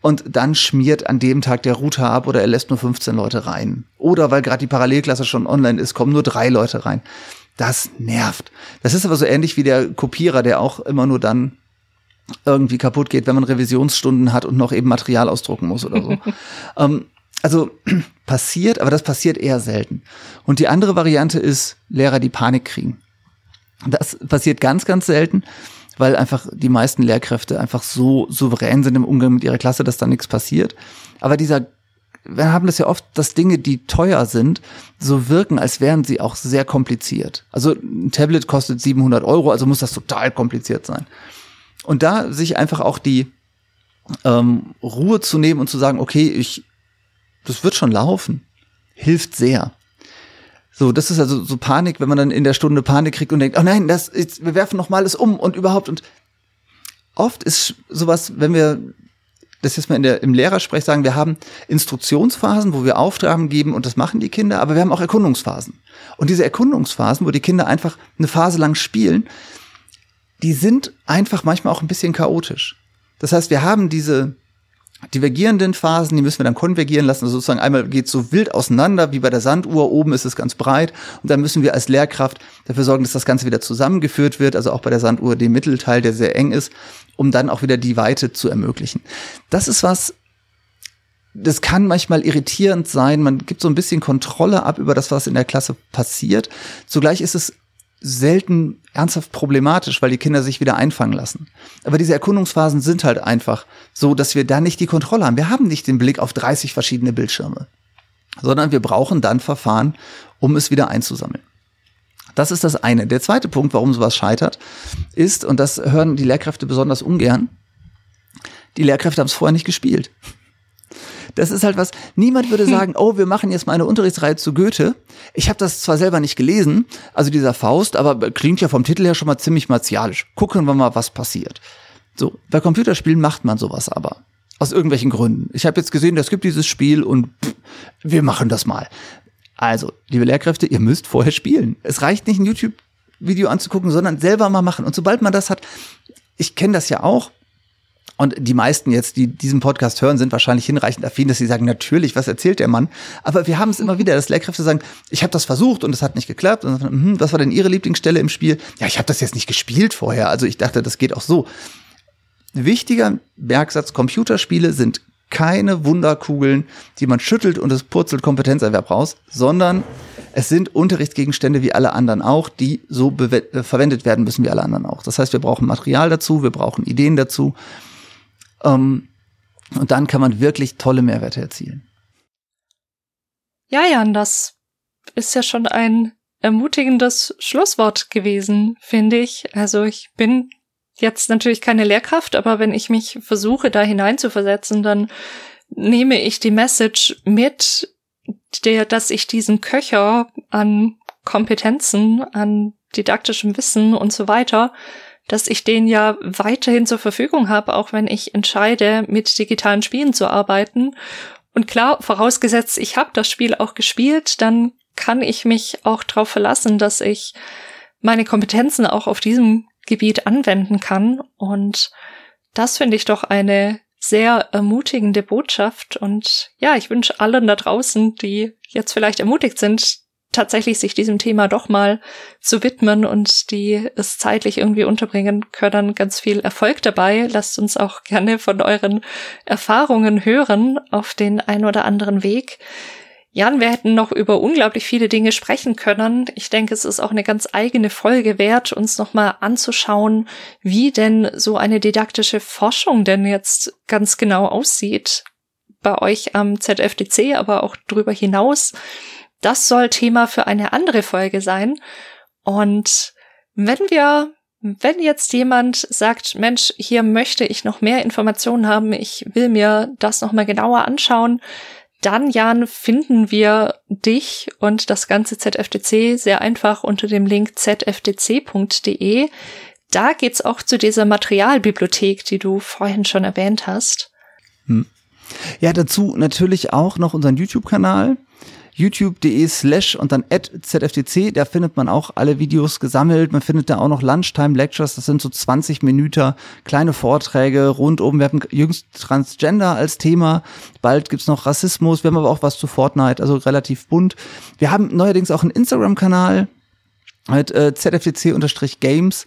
Und dann schmiert an dem Tag der Router ab oder er lässt nur 15 Leute rein. Oder weil gerade die Parallelklasse schon online ist, kommen nur drei Leute rein. Das nervt. Das ist aber so ähnlich wie der Kopierer, der auch immer nur dann irgendwie kaputt geht, wenn man Revisionsstunden hat und noch eben Material ausdrucken muss oder so. ähm, also passiert, aber das passiert eher selten. Und die andere Variante ist Lehrer, die Panik kriegen. Das passiert ganz, ganz selten, weil einfach die meisten Lehrkräfte einfach so souverän sind im Umgang mit ihrer Klasse, dass da nichts passiert. Aber dieser wir haben das ja oft, dass Dinge, die teuer sind, so wirken, als wären sie auch sehr kompliziert. Also ein Tablet kostet 700 Euro, also muss das total kompliziert sein. Und da sich einfach auch die ähm, Ruhe zu nehmen und zu sagen, okay, ich, das wird schon laufen, hilft sehr. So, das ist also so Panik, wenn man dann in der Stunde Panik kriegt und denkt, oh nein, das ist, wir werfen noch mal alles um und überhaupt und oft ist sowas, wenn wir das jetzt mal in der, im Lehrersprech sagen, wir haben Instruktionsphasen, wo wir Aufgaben geben und das machen die Kinder, aber wir haben auch Erkundungsphasen. Und diese Erkundungsphasen, wo die Kinder einfach eine Phase lang spielen, die sind einfach manchmal auch ein bisschen chaotisch. Das heißt, wir haben diese divergierenden Phasen, die müssen wir dann konvergieren lassen. Also sozusagen einmal geht so wild auseinander, wie bei der Sanduhr. Oben ist es ganz breit. Und dann müssen wir als Lehrkraft dafür sorgen, dass das Ganze wieder zusammengeführt wird. Also auch bei der Sanduhr den Mittelteil, der sehr eng ist, um dann auch wieder die Weite zu ermöglichen. Das ist was, das kann manchmal irritierend sein. Man gibt so ein bisschen Kontrolle ab über das, was in der Klasse passiert. Zugleich ist es selten ernsthaft problematisch, weil die Kinder sich wieder einfangen lassen. Aber diese Erkundungsphasen sind halt einfach so, dass wir da nicht die Kontrolle haben. Wir haben nicht den Blick auf 30 verschiedene Bildschirme, sondern wir brauchen dann Verfahren, um es wieder einzusammeln. Das ist das eine. Der zweite Punkt, warum sowas scheitert, ist, und das hören die Lehrkräfte besonders ungern, die Lehrkräfte haben es vorher nicht gespielt. Das ist halt was, niemand würde hm. sagen, oh, wir machen jetzt mal eine Unterrichtsreihe zu Goethe. Ich habe das zwar selber nicht gelesen, also dieser Faust, aber klingt ja vom Titel her schon mal ziemlich martialisch. Gucken wir mal, was passiert. So, bei Computerspielen macht man sowas aber. Aus irgendwelchen Gründen. Ich habe jetzt gesehen, es gibt dieses Spiel und pff, wir machen das mal. Also, liebe Lehrkräfte, ihr müsst vorher spielen. Es reicht nicht, ein YouTube-Video anzugucken, sondern selber mal machen. Und sobald man das hat, ich kenne das ja auch, und die meisten jetzt, die diesen Podcast hören, sind wahrscheinlich hinreichend affin, dass sie sagen, natürlich, was erzählt der Mann? Aber wir haben es immer wieder, dass Lehrkräfte sagen, ich habe das versucht und es hat nicht geklappt. Und dann, hm, was war denn Ihre Lieblingsstelle im Spiel? Ja, ich habe das jetzt nicht gespielt vorher. Also ich dachte, das geht auch so. Wichtiger Merksatz, Computerspiele sind keine Wunderkugeln, die man schüttelt und es purzelt Kompetenzerwerb raus, sondern es sind Unterrichtsgegenstände wie alle anderen auch, die so verwendet werden müssen wie alle anderen auch. Das heißt, wir brauchen Material dazu, wir brauchen Ideen dazu ähm, und dann kann man wirklich tolle Mehrwerte erzielen. Ja, Jan, das ist ja schon ein ermutigendes Schlusswort gewesen, finde ich. Also ich bin jetzt natürlich keine Lehrkraft, aber wenn ich mich versuche, da hineinzuversetzen, dann nehme ich die Message mit, der, dass ich diesen Köcher an Kompetenzen, an didaktischem Wissen und so weiter dass ich den ja weiterhin zur Verfügung habe, auch wenn ich entscheide, mit digitalen Spielen zu arbeiten. Und klar, vorausgesetzt, ich habe das Spiel auch gespielt, dann kann ich mich auch darauf verlassen, dass ich meine Kompetenzen auch auf diesem Gebiet anwenden kann. Und das finde ich doch eine sehr ermutigende Botschaft. Und ja, ich wünsche allen da draußen, die jetzt vielleicht ermutigt sind, tatsächlich sich diesem Thema doch mal zu widmen und die es zeitlich irgendwie unterbringen können. Ganz viel Erfolg dabei. Lasst uns auch gerne von euren Erfahrungen hören auf den ein oder anderen Weg. Jan, wir hätten noch über unglaublich viele Dinge sprechen können. Ich denke, es ist auch eine ganz eigene Folge wert, uns nochmal anzuschauen, wie denn so eine didaktische Forschung denn jetzt ganz genau aussieht. Bei euch am ZFDC, aber auch darüber hinaus das soll Thema für eine andere Folge sein. Und wenn wir Wenn jetzt jemand sagt, Mensch, hier möchte ich noch mehr Informationen haben, ich will mir das nochmal genauer anschauen, dann, Jan, finden wir dich und das ganze ZFDC sehr einfach unter dem Link zfdc.de. Da geht's auch zu dieser Materialbibliothek, die du vorhin schon erwähnt hast. Hm. Ja, dazu natürlich auch noch unseren YouTube-Kanal youtube.de slash und dann at ZFTC, da findet man auch alle Videos gesammelt. Man findet da auch noch Lunchtime Lectures, das sind so 20 Minuten kleine Vorträge rund um. Wir haben jüngst Transgender als Thema, bald gibt's noch Rassismus, wir haben aber auch was zu Fortnite, also relativ bunt. Wir haben neuerdings auch einen Instagram-Kanal mit äh, ZFTC-Games.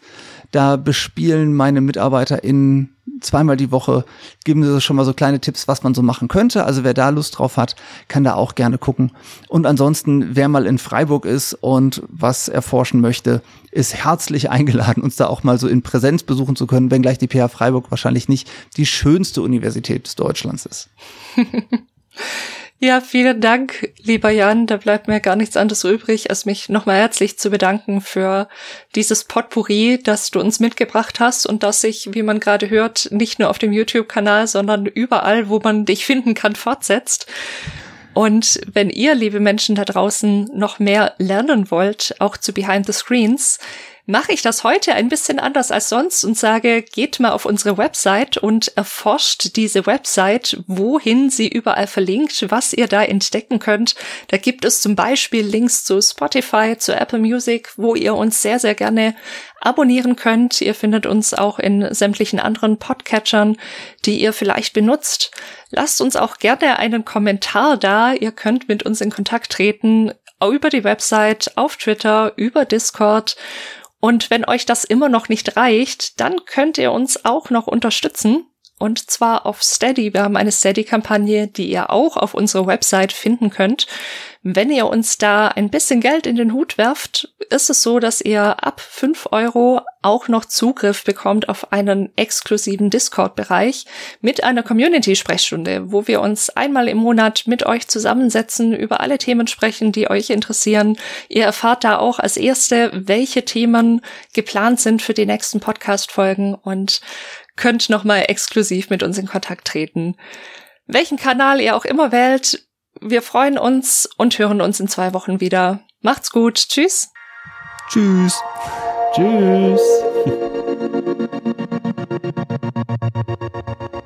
Da bespielen meine MitarbeiterInnen zweimal die Woche, geben sie schon mal so kleine Tipps, was man so machen könnte. Also wer da Lust drauf hat, kann da auch gerne gucken. Und ansonsten, wer mal in Freiburg ist und was erforschen möchte, ist herzlich eingeladen, uns da auch mal so in Präsenz besuchen zu können, wenngleich die PH Freiburg wahrscheinlich nicht die schönste Universität des Deutschlands ist. Ja, vielen Dank, lieber Jan. Da bleibt mir gar nichts anderes übrig, als mich nochmal herzlich zu bedanken für dieses Potpourri, das du uns mitgebracht hast und das sich, wie man gerade hört, nicht nur auf dem YouTube-Kanal, sondern überall, wo man dich finden kann, fortsetzt. Und wenn ihr, liebe Menschen da draußen, noch mehr lernen wollt, auch zu Behind the Screens, mache ich das heute ein bisschen anders als sonst und sage, geht mal auf unsere Website und erforscht diese Website, wohin sie überall verlinkt, was ihr da entdecken könnt. Da gibt es zum Beispiel Links zu Spotify, zu Apple Music, wo ihr uns sehr, sehr gerne abonnieren könnt. Ihr findet uns auch in sämtlichen anderen Podcatchern, die ihr vielleicht benutzt. Lasst uns auch gerne einen Kommentar da. Ihr könnt mit uns in Kontakt treten über die Website, auf Twitter, über Discord. Und wenn euch das immer noch nicht reicht, dann könnt ihr uns auch noch unterstützen. Und zwar auf Steady. Wir haben eine Steady-Kampagne, die ihr auch auf unserer Website finden könnt. Wenn ihr uns da ein bisschen Geld in den Hut werft, ist es so, dass ihr ab fünf Euro auch noch Zugriff bekommt auf einen exklusiven Discord-Bereich mit einer Community-Sprechstunde, wo wir uns einmal im Monat mit euch zusammensetzen, über alle Themen sprechen, die euch interessieren. Ihr erfahrt da auch als Erste, welche Themen geplant sind für die nächsten Podcast-Folgen und könnt nochmal exklusiv mit uns in Kontakt treten. Welchen Kanal ihr auch immer wählt, wir freuen uns und hören uns in zwei Wochen wieder. Macht's gut. Tschüss. Tschüss. Tschüss.